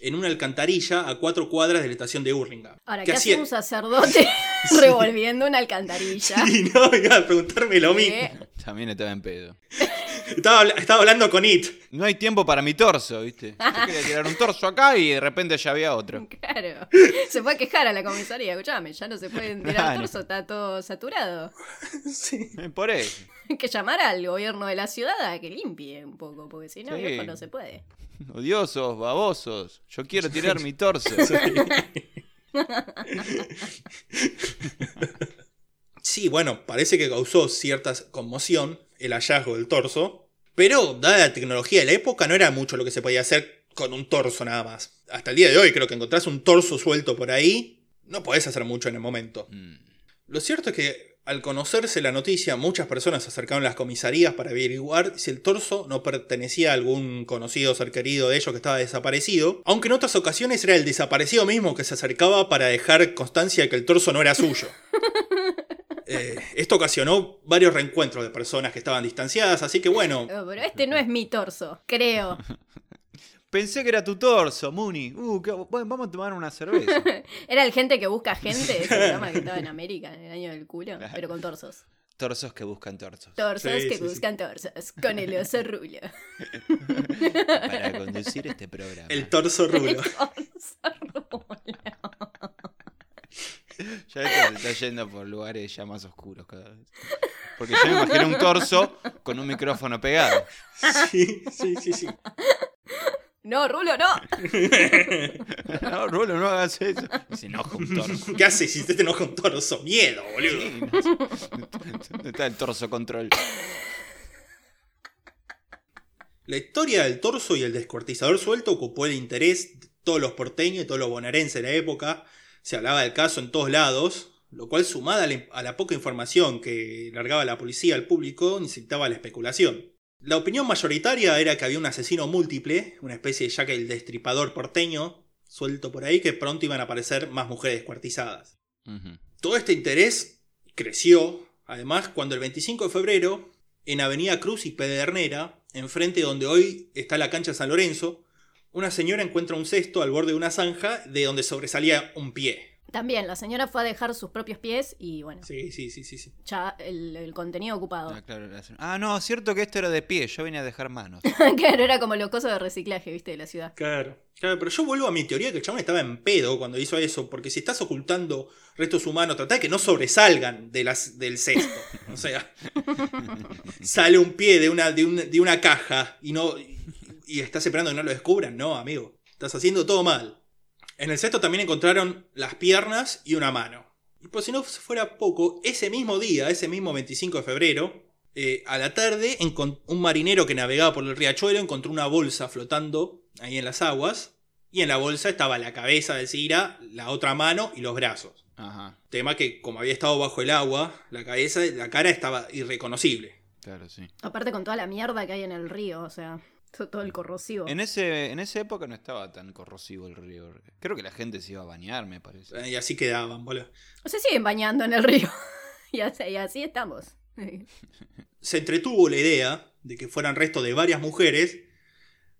en una alcantarilla a cuatro cuadras de la estación de Urlinga. Ahora, ¿Qué ¿qué hace hacía? un sacerdote *laughs* *laughs* revolviendo una alcantarilla? Y no, iba a preguntarme lo mismo. También estaba en pedo. Estaba, estaba hablando con It. No hay tiempo para mi torso, ¿viste? Yo quería tirar un torso acá y de repente ya había otro. Claro. Se fue a quejar a la comisaría. Escuchame, ya no se pueden tirar Claro. torso, está todo saturado. Sí. Eh, Por eso. Hay que llamar al gobierno de la ciudad a que limpie un poco, porque si no, Sí. viejo, no se puede. Odiosos, babosos. Yo quiero tirar mi torso. *laughs* Sí, *laughs* bueno, parece que causó cierta conmoción el hallazgo del torso, pero dada la tecnología de la época no era mucho lo que se podía hacer con un torso nada más. Hasta el día de hoy creo que encontrás un torso suelto por ahí, no podés hacer mucho en el momento. Mm. Lo cierto es que al conocerse la noticia, muchas personas se acercaron a las comisarías para averiguar si el torso no pertenecía a algún conocido o ser querido de ellos que estaba desaparecido, aunque en otras ocasiones era el desaparecido mismo que se acercaba para dejar constancia de que el torso no era suyo. *laughs* Eh, esto ocasionó varios reencuentros de personas que estaban distanciadas, así que bueno, Oh, pero este no es mi torso, creo. *laughs* Pensé que era tu torso, Muni. Uh, qué- bueno, vamos a tomar una cerveza. *laughs* Era el gente que busca gente, *laughs* ese programa que estaba en América en el año del culo, pero con torsos. Torsos que buscan torsos. Torsos Sí, que sí, sí. buscan torsos, con el oso rulo. Para conducir este programa. el torso rulo. Torso rulo. *laughs* Ya esto se está yendo por lugares ya más oscuros cada vez. Porque yo me imaginé un torso con un micrófono pegado. Sí, sí, sí, sí. No, rulo, no. *laughs* No, Rulo, no hagas eso. Y se enoja un torso. *laughs* ¿Qué haces si te enoja un torso? Miedo, boludo. Sí, no sé. ¿Dónde está el torso control? La historia del torso y el descuartizador suelto ocupó el interés de todos los porteños y todos los bonaerenses de la época. Se hablaba del caso en todos lados, lo cual sumada a la, poca información que largaba la policía al público incitaba a la especulación. La opinión mayoritaria era que había un asesino múltiple, una especie de Jack el Destripador porteño, suelto por ahí, que pronto iban a aparecer más mujeres descuartizadas. Todo este interés creció, además, cuando el 25 de febrero, en Avenida Cruz y Pedernera, enfrente donde hoy está la cancha San Lorenzo, una señora encuentra un cesto al borde de una zanja de donde sobresalía un pie. También, la señora fue a dejar sus propios pies y bueno, Sí, sí, sí, sí. sí. ya el, el contenido ocupado. Ah, claro, así. Ah, no, cierto que esto era de pie. Yo venía a dejar manos. *laughs* claro, era como los cosos de reciclaje, viste, de la ciudad. Claro, claro, pero yo vuelvo a mi teoría que el chabón estaba en pedo cuando hizo eso, porque si estás ocultando restos humanos, trata de que no sobresalgan de las, del cesto. O sea, *laughs* sale un pie de una, de, un- de una caja y no y estás esperando que no lo descubran. No, amigo, estás haciendo todo mal. En el cesto también encontraron las piernas y una mano. Y por si no fuera poco, ese mismo día, ese mismo 25 de febrero, eh, a la tarde, un marinero que navegaba por el riachuelo encontró una bolsa flotando ahí en las aguas. Y en la bolsa estaba la cabeza de Cira, la otra mano y los brazos. Ajá, Tema que, como había estado bajo el agua, la cabeza, la cara estaba irreconocible. claro, sí. Aparte con toda la mierda que hay en el río, o sea, to- todo el corrosivo. En, ese, en esa época no estaba tan corrosivo el río. Creo que la gente se iba a bañar, me parece. Eh, Y así quedaban, boludo. Se siguen bañando en el río. *laughs* y, así, y así estamos. Se entretuvo la idea de que fueran restos de varias mujeres.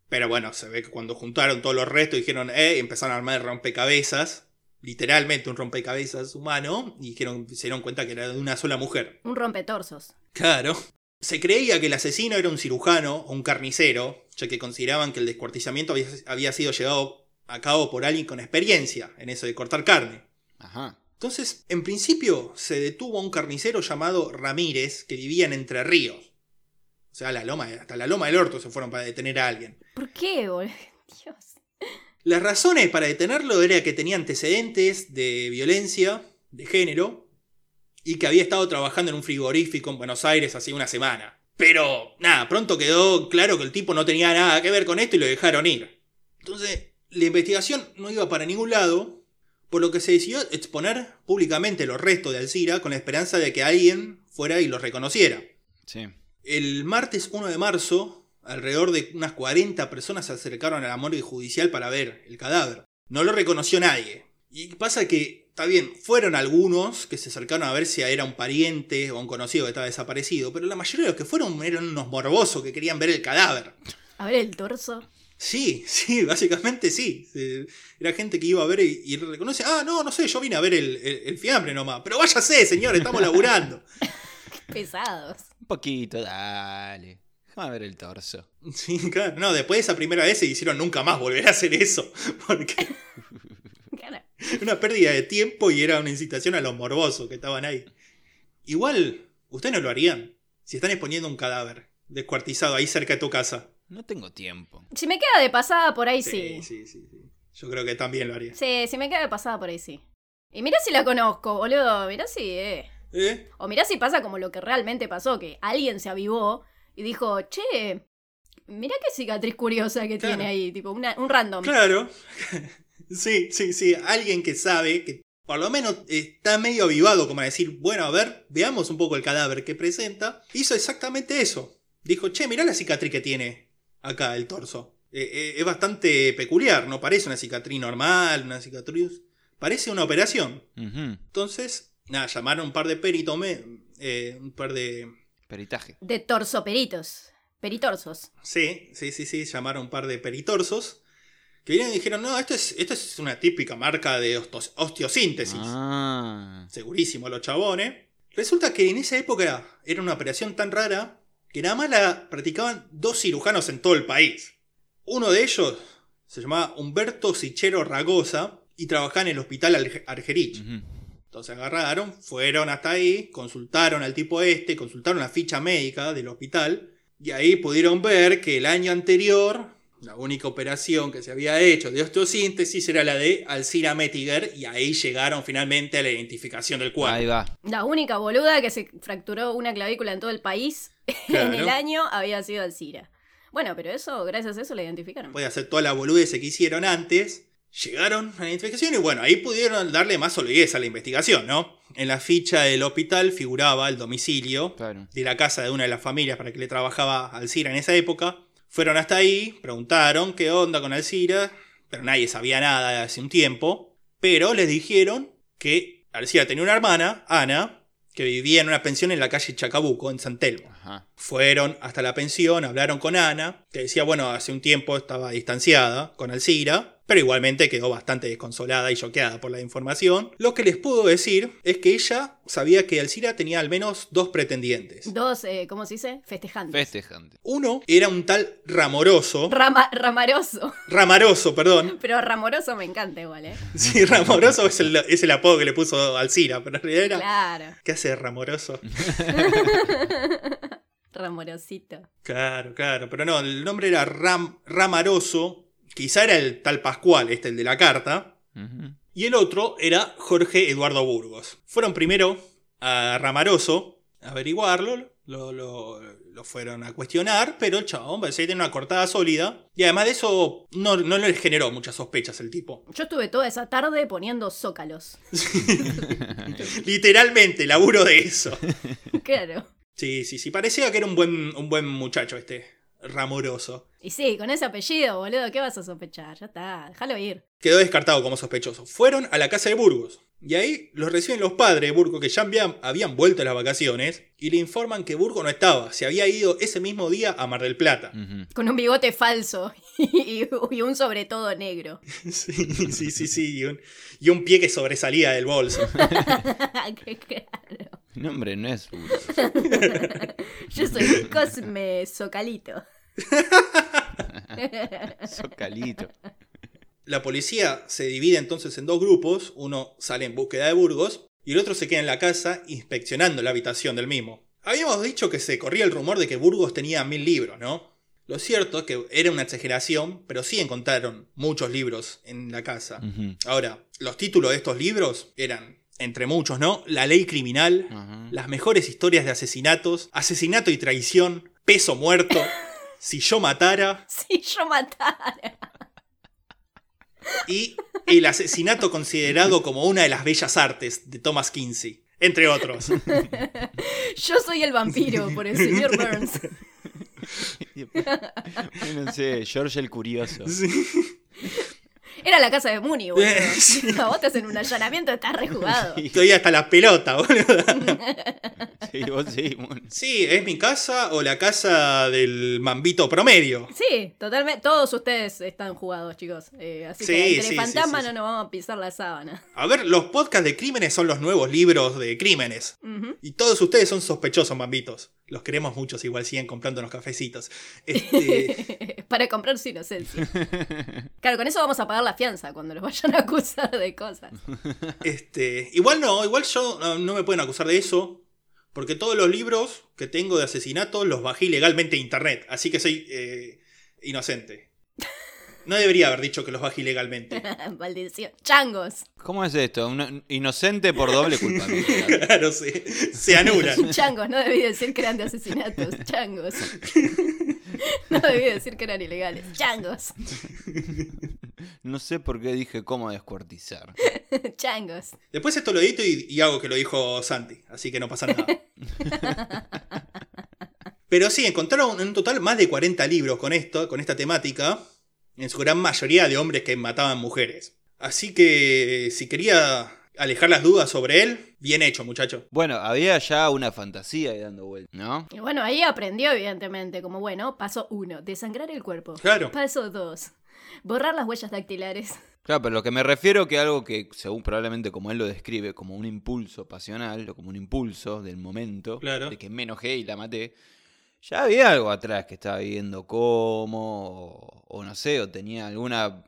Pero bueno, se ve que cuando juntaron todos los restos dijeron, eh, y empezaron a armar rompecabezas. Literalmente un rompecabezas humano. Y dijeron, se dieron cuenta que era de una sola mujer. Un rompetorsos. Claro. Se creía que el asesino era un cirujano o un carnicero, ya que consideraban que el descuartizamiento había, había sido llevado a cabo por alguien con experiencia en eso de cortar carne. Ajá. Entonces, en principio, se detuvo a un carnicero llamado Ramírez que vivía en Entre Ríos. O sea, la loma, hasta la loma del orto se fueron para detener a alguien. ¿Por qué, boludo? *laughs* Dios. Las razones para detenerlo era que tenía antecedentes de violencia de género y que había estado trabajando en un frigorífico en Buenos Aires hace una semana. Pero, nada, pronto quedó claro que el tipo no tenía nada que ver con esto y lo dejaron ir. Entonces, la investigación no iba para ningún lado, por lo que se decidió exponer públicamente los restos de Alcira con la esperanza de que alguien fuera y los reconociera. Sí. El martes 1 de marzo, alrededor de unas 40 personas se acercaron a la morgue judicial para ver el cadáver. No lo reconoció nadie. Y pasa que, está bien, fueron algunos que se acercaron a ver si era un pariente o un conocido que estaba desaparecido, pero la mayoría de los que fueron eran unos morbosos que querían ver el cadáver. A ver el torso. Sí, sí, *laughs* básicamente sí. Eh, Era gente que iba a ver y, y reconoce, ah, no, no sé, yo vine a ver el, el- el fiambre nomás. Pero váyase, señor, estamos laburando. *laughs* Pesados. Un poquito, dale. Déjame ver el torso. Sí, claro. No, después de esa primera vez se hicieron nunca más volver a hacer eso. *laughs* Porque *laughs* una pérdida de tiempo y era una incitación a los morbosos que estaban ahí. Igual, ustedes no lo harían. Si están exponiendo un cadáver descuartizado ahí cerca de tu casa. No tengo tiempo. Si me queda de pasada por ahí, sí. sí, sí, sí. Yo creo que también lo haría. Sí, si me queda de pasada por ahí, sí. Y mirá si la conozco, boludo. Mirá si, eh. ¿Eh? O mirá si pasa como lo que realmente pasó, que alguien se avivó y dijo, che, mirá qué cicatriz curiosa que Claro. tiene ahí, tipo una- un random. Claro. *laughs* sí, sí, sí. Alguien que sabe, que por lo menos está medio avivado como a decir, bueno, a ver, veamos un poco el cadáver que presenta. Hizo exactamente eso. Dijo, che, mirá la cicatriz que tiene acá el torso. Eh, eh, es bastante peculiar, no parece una cicatriz normal, una cicatriz... Parece una operación. Entonces, nada, llamaron un par de peritos, me- eh, un par de... Peritaje. De torsoperitos. Peritorsos. Sí, sí, sí, sí, llamaron un par de peritorsos. Que vinieron y dijeron, no, esto es, esto es una típica marca de osteosíntesis. Ah. Segurísimo los chabones. Resulta que en esa época era una operación tan rara que nada más la practicaban dos cirujanos en todo el país. Uno de ellos se llamaba Humberto Sichero Ragosa y trabajaba en el hospital Argerich. Entonces agarraron, fueron hasta ahí, consultaron al tipo este, consultaron la ficha médica del hospital y ahí pudieron ver que el año anterior la única operación que se había hecho de osteosíntesis era la de Alcira Mettiger y ahí llegaron finalmente a la identificación del cuerpo. Ahí va. La única boluda que se fracturó una clavícula en todo el país *laughs* en el año había sido Alcira. Bueno, pero eso, gracias a eso la identificaron. Puede hacer toda la boludez que hicieron antes. Llegaron a la identificación y bueno, ahí pudieron darle más solidez a la investigación, ¿no? En la ficha del hospital figuraba el domicilio Claro. de la casa de una de las familias para que le trabajaba Alcira en esa época. Fueron hasta ahí, preguntaron qué onda con Alcira, pero nadie sabía nada de hace un tiempo. Pero les dijeron que Alcira tenía una hermana, Ana, que vivía en una pensión en la calle Chacabuco, en San Telmo. Ajá. Fueron hasta la pensión, hablaron con Ana, que decía, bueno, hace un tiempo estaba distanciada con Alcira, pero igualmente quedó bastante desconsolada y choqueada por la información. Lo que les puedo decir es que ella sabía que Alcira tenía al menos dos pretendientes. Dos, eh, ¿cómo se dice? Festejantes. Festejante. Uno era un tal Ramoroso, Rama- ramaroso. Ramaroso, perdón. *laughs* Pero ramoroso me encanta igual, ¿eh? *laughs* Sí, Ramoroso es el, es el apodo que le puso Alcira, pero en realidad era... Claro. ¿Qué hace Ramoroso? *laughs* Ramorosito. Claro, claro, pero no, el nombre era Ram, Ramaroso, quizá era el tal Pascual, este, el de la carta, y el otro era Jorge Eduardo Burgos. Fueron primero a Ramaroso a averiguarlo, lo, lo- lo fueron a cuestionar, pero el chabón parecía que tenía una cortada sólida, y además de eso no, no les generó muchas sospechas el tipo. Yo estuve toda esa tarde poniendo zócalos. *laughs* Literalmente, laburo de eso. Claro. Sí, sí, sí, parecía que era un buen, un buen muchacho este, Ramoroso. Y sí, con ese apellido, boludo, ¿qué vas a sospechar? Ya está, déjalo ir. quedó descartado como sospechoso. Fueron a la casa de Burgos. Y ahí los reciben los padres de Burgos que ya habían, habían vuelto a las vacaciones y le informan que Burgos no estaba, se había ido ese mismo día a Mar del Plata. Con un bigote falso *laughs* y, y un sobre todo negro. *laughs* Sí, sí, sí, sí. Y un, y un pie que sobresalía del bolso. *laughs* Qué claro. Mi nombre no es Burgos. Yo soy Cosme Socalito. *laughs* Socalito. La policía se divide entonces en dos grupos, uno sale en búsqueda de Burgos y el otro se queda en la casa inspeccionando la habitación del mismo. Habíamos dicho que se corría el rumor de que Burgos tenía mil libros, ¿no? Lo cierto es que era una exageración, pero sí encontraron muchos libros en la casa. Ahora, los títulos de estos libros eran, entre muchos, ¿no? La ley criminal, las mejores historias de asesinatos, asesinato y traición, peso muerto, *laughs* si yo matara *laughs* Si yo matara. y el asesinato considerado como una de las bellas artes de Thomas Kinsey, entre otros. *laughs* Yo soy el vampiro por el señor Burns. *laughs* no sé, George el Curioso. Era la casa de Mooney, boludo. *laughs* Sí. *laughs* A vos te hacen un allanamiento, estás rejugado. *laughs* Estoy hasta la pelota, boludo. Sí, vos sí. bueno. Sí, es mi casa o la casa del mambito promedio. Sí, totalmente. Todos ustedes están jugados, chicos. Eh, así Sí, que entre sí, sí, fantasmas sí, no sí. nos vamos a pisar la sábana. A ver, los podcasts de crímenes son los nuevos libros de crímenes. Y todos ustedes son sospechosos, mambitos. Los queremos muchos, igual siguen comprando unos cafecitos. *laughs* Este, Para comprar su inocencia. *laughs* Claro, con eso vamos a pagar la fianza cuando los vayan a acusar de cosas. este, igual no, igual yo no, no me pueden acusar de eso. Porque todos los libros que tengo de asesinato los bajé ilegalmente de internet. Así que soy eh, inocente. No debería haber dicho que los bajé ilegalmente. *laughs* Maldición. Changos. ¿Cómo es esto? Una- inocente por doble culpabilidad. *laughs* Claro, se, se anulan. *laughs* Changos, no debí decir que eran de asesinatos. Changos. No debí decir que eran ilegales. Changos. No sé por qué dije cómo descuartizar. Changos. Después esto lo edito y, y hago que lo dijo Santi, así que no pasa nada. Pero sí, encontraron en total más de 40 libros con esto, con esta temática, en su gran mayoría de hombres que mataban mujeres. Así que si quería alejar las dudas sobre él, bien hecho, muchacho. Bueno, había ya una fantasía ahí dando vuelta, ¿no? Y bueno, ahí aprendió, evidentemente, como bueno, paso uno, desangrar el cuerpo. Claro. Paso dos, borrar las huellas dactilares. Claro, pero lo que me refiero que algo que, según probablemente como él lo describe, como un impulso pasional, o como un impulso del momento, Claro. de que me enojé y la maté, ya había algo atrás que estaba viendo cómo, o, o no sé, o tenía alguna,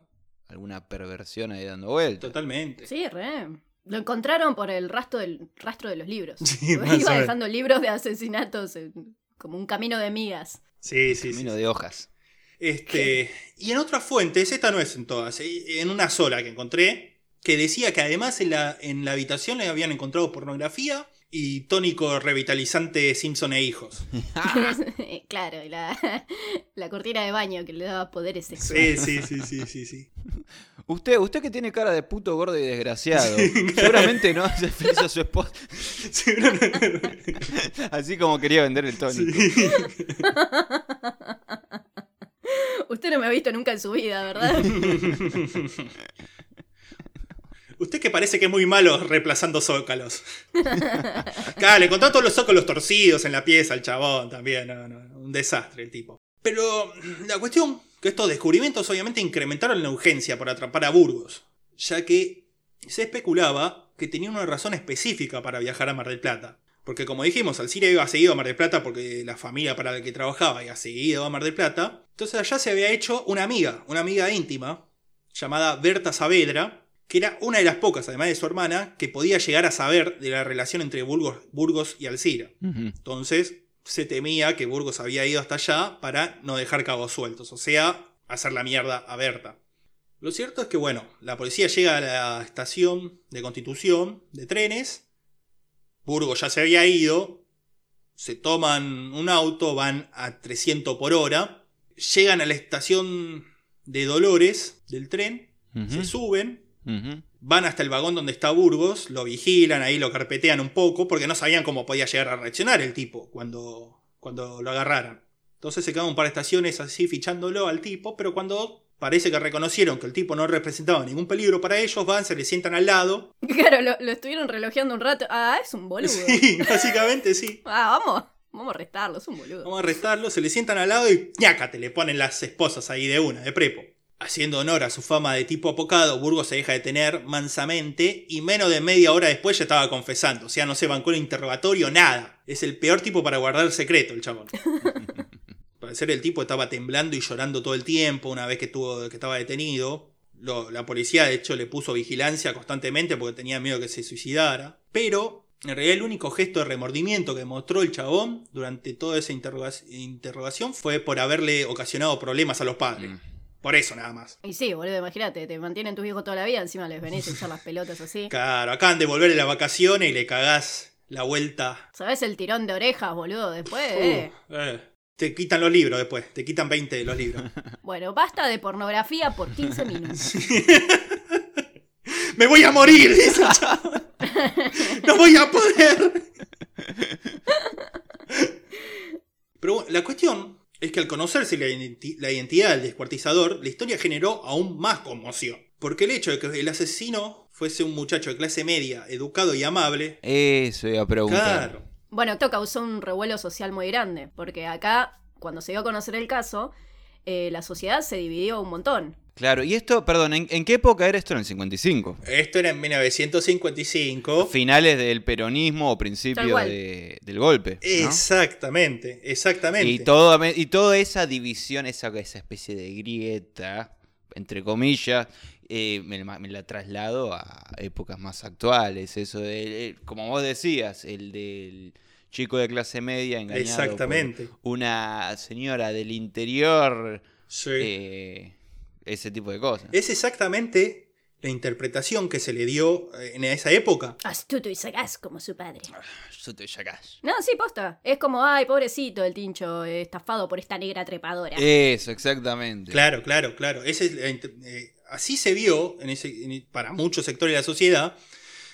alguna perversión ahí dando vueltas. Totalmente. Sí, re. Lo encontraron por el rastro del rastro de los libros. *laughs* Sí, Iba dejando libros de asesinatos en- como un camino de migas. Sí, sí, sí. Camino de hojas. Este, y en otras fuentes, esta no es en todas, en una sola que encontré, que decía que además en la, en la habitación le habían encontrado pornografía y tónico revitalizante Simpson e hijos. *laughs* claro, y la, *laughs* la cortina de baño que le daba poderes sexuales. Sí, sí, sí, sí, sí, sí. Usted, usted que tiene cara de puto gordo y desgraciado, *laughs* seguramente no hace feliz a su esposa, Sí, no, no, no, no. así como quería vender el tónico. Usted no me ha visto nunca en su vida, ¿verdad? Usted que parece que es muy malo reemplazando zócalos. *laughs* Claro, le encontró todos los zócalos torcidos en la pieza al chabón también. no, no, un desastre el tipo. Pero la cuestión que estos descubrimientos obviamente incrementaron la urgencia por atrapar a Burgos, ya que se especulaba que tenía una razón específica para viajar a Mar del Plata. Porque como dijimos, Alcira iba seguido a Mar del Plata porque la familia para la que trabajaba iba seguido a Mar del Plata. Entonces allá se había hecho una amiga, una amiga íntima, llamada Berta Saavedra, que era una de las pocas, además de su hermana, que podía llegar a saber de la relación entre Burgos, Burgos y Alcira. Entonces se temía que Burgos había ido hasta allá para no dejar cabos sueltos, o sea, hacer la mierda a Berta. Lo cierto es que, bueno, la policía llega a la estación de Constitución de trenes, Burgos ya se había ido, se toman un auto, van a 300 por hora, llegan a la estación de Dolores del tren, se suben, Van hasta el vagón donde está Burgos, lo vigilan, ahí lo carpetean un poco, porque no sabían cómo podía llegar a reaccionar el tipo cuando, cuando lo agarraran. Entonces se quedan un par de estaciones así fichándolo al tipo, pero cuando parece que reconocieron que el tipo no representaba ningún peligro para ellos, van, se le sientan al lado. *laughs* Claro, lo, lo estuvieron relojeando un rato. Ah, es un boludo. *laughs* Sí, básicamente sí. *laughs* Ah, vamos. Vamos a restarlo, es un boludo. Vamos a arrestarlo, se le sientan al lado y ñácate, le ponen las esposas ahí de una, de prepo. Haciendo honor a su fama de tipo apocado, Burgos se deja detener mansamente y menos de media hora después ya estaba confesando. O sea, no se bancó el interrogatorio, nada. Es el peor tipo para guardar secreto, el chabón. *laughs* Parecer el tipo estaba temblando y llorando todo el tiempo una vez que, tuvo, que estaba detenido. Lo- la policía, de hecho, le puso vigilancia constantemente porque tenía miedo que se suicidara. Pero, en realidad, el único gesto de remordimiento que mostró el chabón durante toda esa interroga- interrogación fue por haberle ocasionado problemas a los padres. Mm. Por eso nada más. Y sí, boludo, imagínate, te mantienen tus hijos toda la vida, encima les venís a echar las pelotas así. Claro, acaban de volver de las vacaciones y le cagás la vuelta. ¿Sabes el tirón de orejas, boludo? Después, Uh, eh. eh. Te quitan los libros después, te quitan 20 de los libros. *laughs* Bueno, basta de pornografía por 15 minutos. *laughs* ¡Me voy a morir! dice el. ¡No voy a poder! *laughs* Pero bueno, la cuestión es que al conocerse la, identi- la identidad del descuartizador, la historia generó aún más conmoción. Porque el hecho de que el asesino fuese un muchacho de clase media, educado y amable. Eso iba a preguntar. Claro. Bueno, esto causó un revuelo social muy grande, porque acá, cuando se dio a conocer el caso, eh, la sociedad se dividió un montón. Claro, y esto, perdón, ¿en, en qué época era esto? En el 55. Esto era en 1955. Finales del peronismo o principio de- del golpe. ¿no? Exactamente, exactamente. Y, todo, y toda esa división, esa, esa especie de grieta, entre comillas, eh, me, la- me la traslado a épocas más actuales. Eso de, eh, como vos decías, el del chico de clase media engañado Exactamente. por una señora del interior, Sí. eh, ese tipo de cosas. Es exactamente la interpretación que se le dio eh, en esa época. Astuto y sagaz como su padre. Yo te sacás. No, sí, posta. Es como, ay, pobrecito el tincho, eh, estafado por esta negra trepadora. Eso, exactamente. Claro, claro, claro. Ese eh, así se vio en ese, en- para muchos sectores de la sociedad,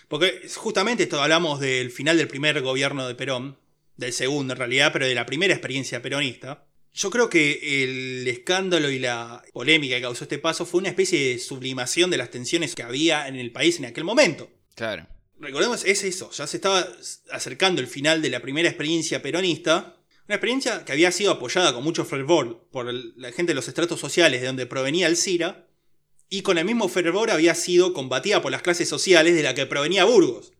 porque justamente esto hablamos del final del primer gobierno de Perón, del segundo en realidad, pero de la primera experiencia peronista. Yo creo que el escándalo y la polémica que causó este paso fue una especie de sublimación de las tensiones que había en el país en aquel momento. Claro. Recordemos, es eso, ya se estaba acercando el final de la primera experiencia peronista, una experiencia que había sido apoyada con mucho fervor por la gente de los estratos sociales de donde provenía el CIRA, y con el mismo fervor había sido combatida por las clases sociales de la que provenía Burgos.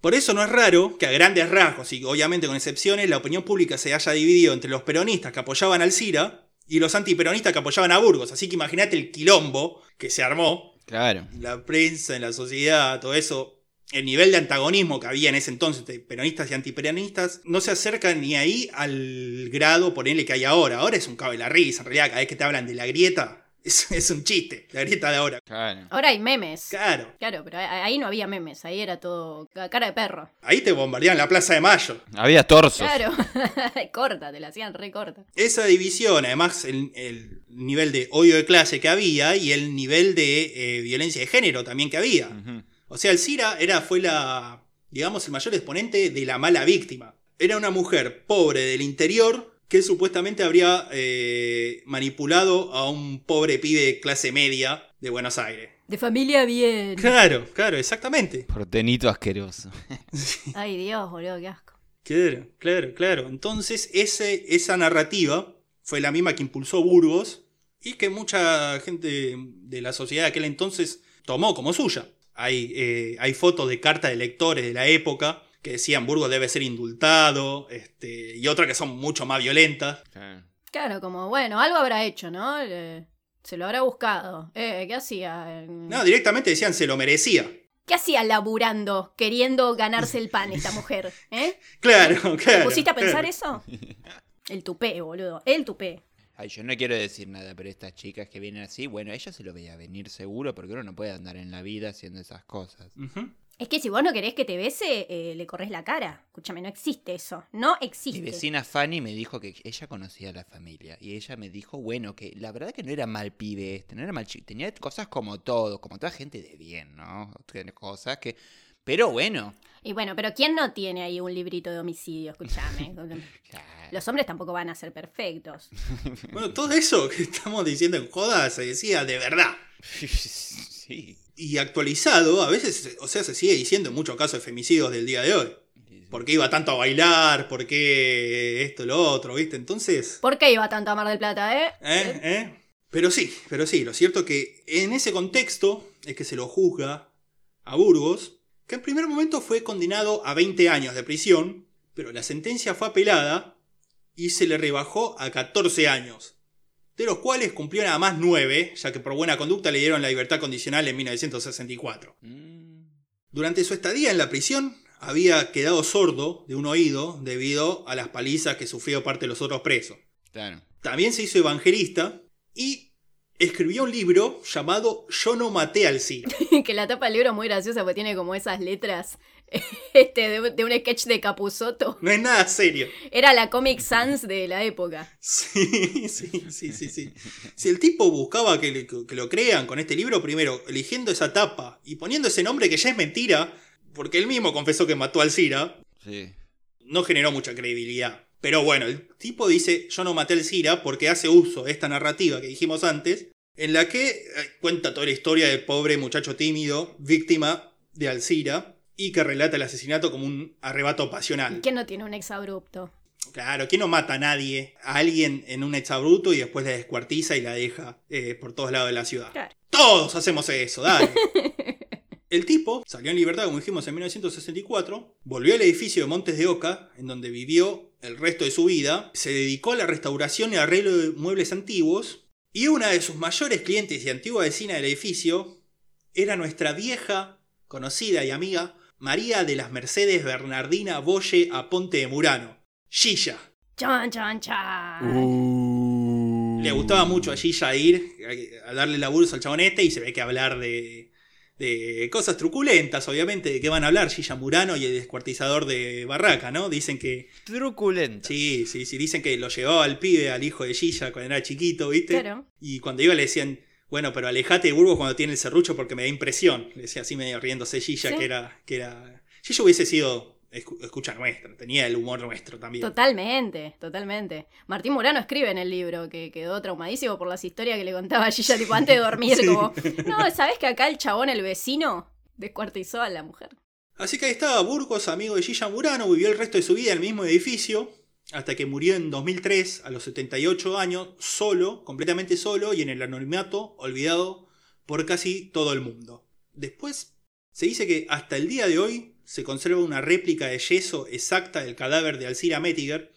Por eso no es raro que a grandes rasgos, y obviamente con excepciones, la opinión pública se haya dividido entre los peronistas que apoyaban al CIRA y los antiperonistas que apoyaban a Burgos. Así que imagínate el quilombo que se armó Claro. la prensa, en la sociedad, todo eso, el nivel de antagonismo que había en ese entonces de peronistas y antiperonistas, no se acerca ni ahí al grado, ponele que hay ahora. Ahora es un cabe la risa, en realidad, cada vez que te hablan de la grieta, es, es un chiste, la grieta de ahora. Claro. Ahora hay memes. Claro, Claro, pero ahí no había memes, ahí era todo ca- cara de perro. ahí te bombardean la Plaza de Mayo. Había torsos. Claro, *laughs* corta, te la hacían re corta. Esa división, además, el, el nivel de odio de clase que había y el nivel de eh, violencia de género también que había. O sea, el Cira era, fue la, digamos, el mayor exponente de la mala víctima. Era una mujer pobre del interior que supuestamente habría eh, manipulado a un pobre pibe de clase media de Buenos Aires. De familia bien. Claro, claro, exactamente. Portenito asqueroso. *laughs* Ay, Dios, boludo, qué asco. Claro, claro, claro. Entonces, ese, esa narrativa fue la misma que impulsó Burgos y que mucha gente de la sociedad de aquel entonces tomó como suya. Hay, eh, hay fotos de cartas de lectores de la época que decían Burgos debe ser indultado este, y otras que son mucho más violentas. Claro. Claro, como, bueno, algo habrá hecho, ¿no? Le- se lo habrá buscado. Eh, ¿qué hacía? No, directamente decían se lo merecía. ¿Qué hacía laburando, queriendo ganarse el pan esta mujer? *laughs* ¿Eh? Claro, ¿Te claro. pusiste a pensar claro. eso? *laughs* El tupé, boludo. El tupé. Ay, yo no quiero decir nada, pero estas chicas que vienen así, bueno, ella se lo veía venir seguro porque uno no puede andar en la vida haciendo esas cosas. Ujú. Es que si vos no querés que te bese, eh, le corres la cara. Escúchame, no existe eso. No Mi existe. vecina Fanny me dijo que ella conocía a la familia y ella me dijo, bueno, que la verdad que no era mal pibe este, no era mal chico, tenía cosas como todo, como toda gente de bien, ¿no? Tiene cosas que... Pero bueno, Y bueno, pero ¿quién no tiene ahí un librito de homicidio? Escúchame. *laughs* Los hombres tampoco van a ser perfectos. *laughs* Bueno, todo eso que estamos diciendo en joda se decía de verdad. *laughs* sí. Y actualizado, a veces, o sea, se sigue diciendo en muchos casos de femicidios del día de hoy. ¿Por qué iba tanto a bailar? ¿Por qué esto, lo otro? ¿Viste? Entonces. ¿Por qué iba tanto a Mar del Plata, eh? ¿Eh? ¿Eh? Pero sí, pero sí, lo cierto que en ese contexto es que se lo juzga a Burgos, que en primer momento fue condenado a 20 años de prisión, pero la sentencia fue apelada y se le rebajó a 14 años, de los cuales cumplió nada más 9, ya que por buena conducta le dieron la libertad condicional en 1964. Mm. Durante su estadía en la prisión, había quedado sordo de un oído debido a las palizas que sufrió parte de los otros presos. Claro. También se hizo evangelista y escribió un libro llamado Yo no maté al Ciro. *laughs* que la tapa del libro es muy graciosa porque tiene como esas letras *laughs* este, de, de un sketch de Capuzoto. No es nada serio. Era la Comic Sans de la época. Sí, sí, sí, sí, sí. Si el tipo buscaba que, le- que lo crean con este libro, primero eligiendo esa tapa y poniendo ese nombre que ya es mentira, porque él mismo confesó que mató al Cira, Sí. no generó mucha credibilidad. Pero bueno, el tipo dice, yo no maté al Cira porque hace uso de esta narrativa que dijimos antes, en la que eh, cuenta toda la historia del pobre muchacho tímido, víctima de Alcira, y que relata el asesinato como un arrebato pasional. ¿Quién no tiene un exabrupto? Claro, ¿quién no mata a nadie? A alguien en un exabruto y después la descuartiza y la deja eh, por todos lados de la ciudad. Claro. Todos hacemos eso, dale. *laughs* El tipo salió en libertad, como dijimos, en 1964, volvió al edificio de Montes de Oca, en donde vivió el resto de su vida, se dedicó a la restauración y arreglo de muebles antiguos, y una de sus mayores clientes y antigua vecina del edificio era nuestra vieja, conocida y amiga María de las Mercedes Bernardina Boye Aponte de Murano, Gilla. Chan, chan, chan. Uh. Le gustaba mucho a Gilla ir a darle laburos al chabón este y se ve que hablar de, de cosas truculentas, obviamente, de qué van a hablar Gilla Murano y el descuartizador de Barraca, ¿no? Dicen que, Truculenta. sí, sí, sí, dicen que lo llevaba al pibe, al hijo de Gilla cuando era chiquito, ¿viste? Claro. Y cuando iba le decían, bueno, pero alejate de Burgos cuando tiene el serrucho porque me da impresión. Le decía así medio riéndose Gilla, Sí. que era, que era... Gilla hubiese sido escu- escucha nuestra, tenía el humor nuestro también. Totalmente, totalmente. Martín Murano escribe en el libro que quedó traumadísimo por las historias que le contaba Gilla tipo antes de dormir, *laughs* Sí. como, no, ¿sabes que acá el chabón, el vecino, descuartizó a la mujer? Así que ahí estaba Burgos, amigo de Gilla Murano, vivió el resto de su vida en el mismo edificio, hasta que murió en 2003, a los 78 años, solo, completamente solo y en el anonimato, olvidado por casi todo el mundo. Después, se dice que hasta el día de hoy se conserva una réplica de yeso exacta del cadáver de Alcira Mettiger,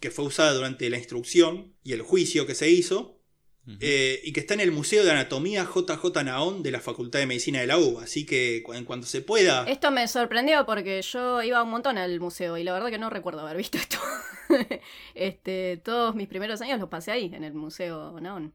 que fue usada durante la instrucción y el juicio que se hizo, Eh, y que está en el Museo de Anatomía JJ Naón de la Facultad de Medicina de la UBA. Así que en cuanto se pueda... Esto me sorprendió porque yo iba un montón al museo y la verdad que no recuerdo haber visto esto. *laughs* este, todos mis primeros años los pasé ahí, en el museo Naon.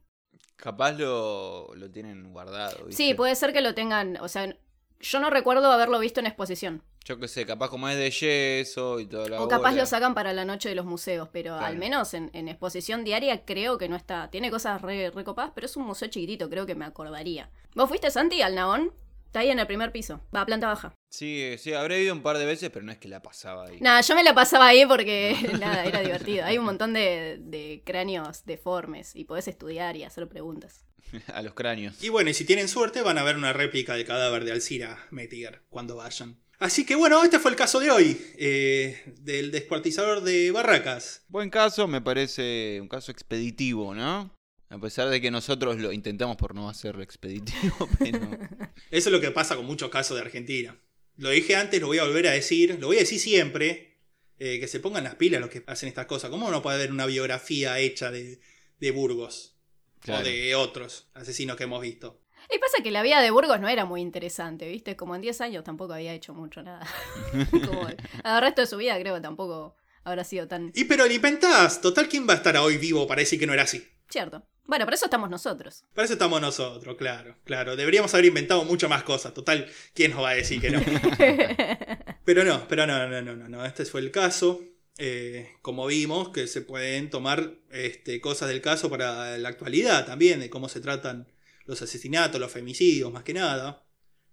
Capaz lo, lo tienen guardado. ¿viste? Sí, puede ser que lo tengan, o sea, yo no recuerdo haberlo visto en exposición. Yo qué sé, capaz como es de yeso y todo la O capaz bola. lo sacan para la noche de los museos, pero Claro. al menos en, en exposición diaria creo que no está. Tiene cosas re, recopadas, pero es un museo chiquitito, creo que me acordaría. ¿Vos fuiste, Santi, al Naón? Está ahí en el primer piso, va a planta baja. Sí, sí, habré ido un par de veces, pero no es que la pasaba ahí. Nada, yo me la pasaba ahí porque *laughs* nada, era divertido. Hay un montón de, de cráneos deformes y podés estudiar y hacer preguntas. *laughs* A los cráneos. Y bueno, y si tienen suerte van a ver una réplica del cadáver de Alcira Mettiger cuando vayan. Así que bueno, este fue el caso de hoy, eh, del descuartizador de Barracas. Buen caso, me parece un caso expeditivo, ¿no? A pesar de que nosotros lo intentamos por no hacerlo expeditivo, *laughs* pero... *laughs* Eso es lo que pasa con muchos casos de Argentina. Lo dije antes, lo voy a volver a decir, lo voy a decir siempre, eh, que se pongan las pilas los que hacen estas cosas. ¿Cómo no puede haber una biografía hecha de, de Burgos Claro. o de otros asesinos que hemos visto? Y pasa que la vida de Burgos no era muy interesante, ¿viste? Como en 10 años tampoco había hecho mucho nada. *laughs* *laughs* Como el resto de su vida creo que tampoco habrá sido tan Y pero lo inventás, total, ¿quién va a estar hoy vivo para decir que no era así? cierto. Bueno, por eso estamos nosotros. Para eso estamos nosotros, claro, claro. Deberíamos haber inventado mucho más cosas. Total, ¿quién nos va a decir que no? *laughs* Pero no, pero no, no, no, no, no. Este fue el caso. Eh, como vimos, que se pueden tomar este, cosas del caso para la actualidad también, de cómo se tratan los asesinatos, los femicidios, más que nada.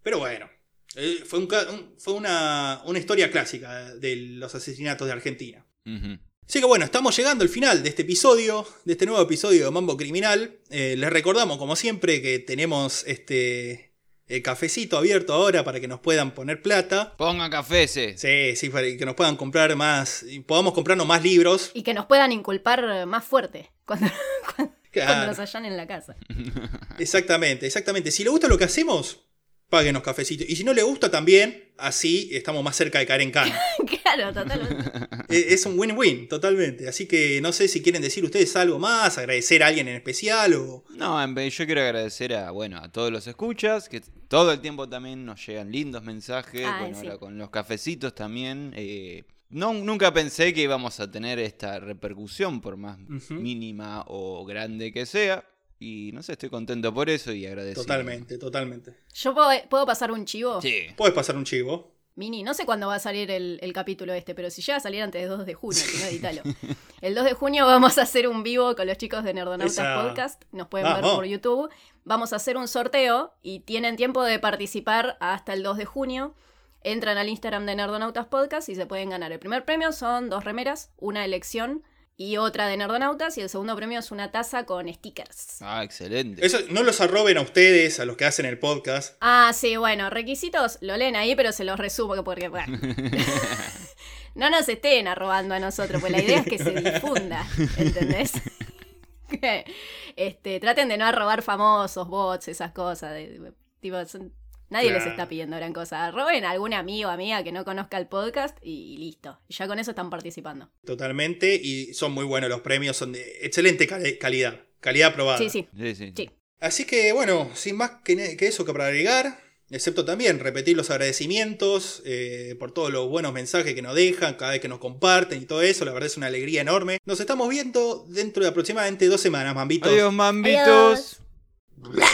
Pero bueno, eh, fue, un ca- un- fue una, una historia clásica de los asesinatos de Argentina. Ujú. Así que bueno, estamos llegando al final de este episodio, de este nuevo episodio de Mambo Criminal. Eh, les recordamos, como siempre, que tenemos este el cafecito abierto ahora para que nos puedan poner plata. Pongan café ese. Sí, sí, para que nos puedan comprar más, y podamos comprarnos más libros. Y que nos puedan inculpar más fuerte. *laughs* Cuando, cuando- Cuando nos hallan en la casa. Exactamente, exactamente. Si le gusta lo que hacemos, páguenos cafecitos. Y si no le gusta también, así estamos más cerca de caer en cana. *laughs* claro, totalmente. *laughs* Eh, es un win-win, totalmente. Así que no sé si quieren decir ustedes algo más, agradecer a alguien en especial o... No, yo quiero agradecer a, bueno, a todos los escuchas, que todo el tiempo también nos llegan lindos mensajes, Ay, bueno, sí. con los cafecitos también. eh, no, nunca pensé que íbamos a tener esta repercusión, por más mínima o grande que sea. Y no sé, estoy contento por eso y agradecido. Totalmente, totalmente. ¿Yo puedo, puedo pasar un chivo? Sí. Puedes pasar un chivo. Mini, no sé cuándo va a salir el, el capítulo este, pero si llega a salir antes del 2 de junio, si no, edítalo. *laughs* El 2 de junio vamos a hacer un vivo con los chicos de Nerdonautas Esa. Podcast. Nos pueden ver por YouTube. Vamos a hacer un sorteo y tienen tiempo de participar hasta el 2 de junio. Entran al Instagram de Nerdonautas Podcast y se pueden ganar. El primer premio son dos remeras, una elección y otra de Nerdonautas. Y el segundo premio es una taza con stickers. Ah, excelente. Eso, no los arroben a ustedes, a los que hacen el podcast. Ah, sí, bueno, requisitos lo leen ahí, pero se los resumo que porque, *laughs* bueno. no nos estén arrobando a nosotros, pues la idea es que se difunda, ¿entendés? Que, *laughs* *laughs* este, traten de no arrobar famosos, bots, esas cosas. de- de- tipo, son- nadie les está pidiendo gran cosa. Arroben a algún amigo o amiga que no conozca el podcast y, listo. Ya con eso están participando. Totalmente. Y son muy buenos los premios, son de excelente cali- calidad. Calidad probada. Sí, sí. Sí, sí. Sí. Así que bueno, sin más que eso que para agregar, excepto también repetir los agradecimientos eh, por todos los buenos mensajes que nos dejan, cada vez que nos comparten y todo eso, la verdad es una alegría enorme. Nos estamos viendo dentro de aproximadamente dos semanas, mambitos. Adiós, mambitos. Adiós.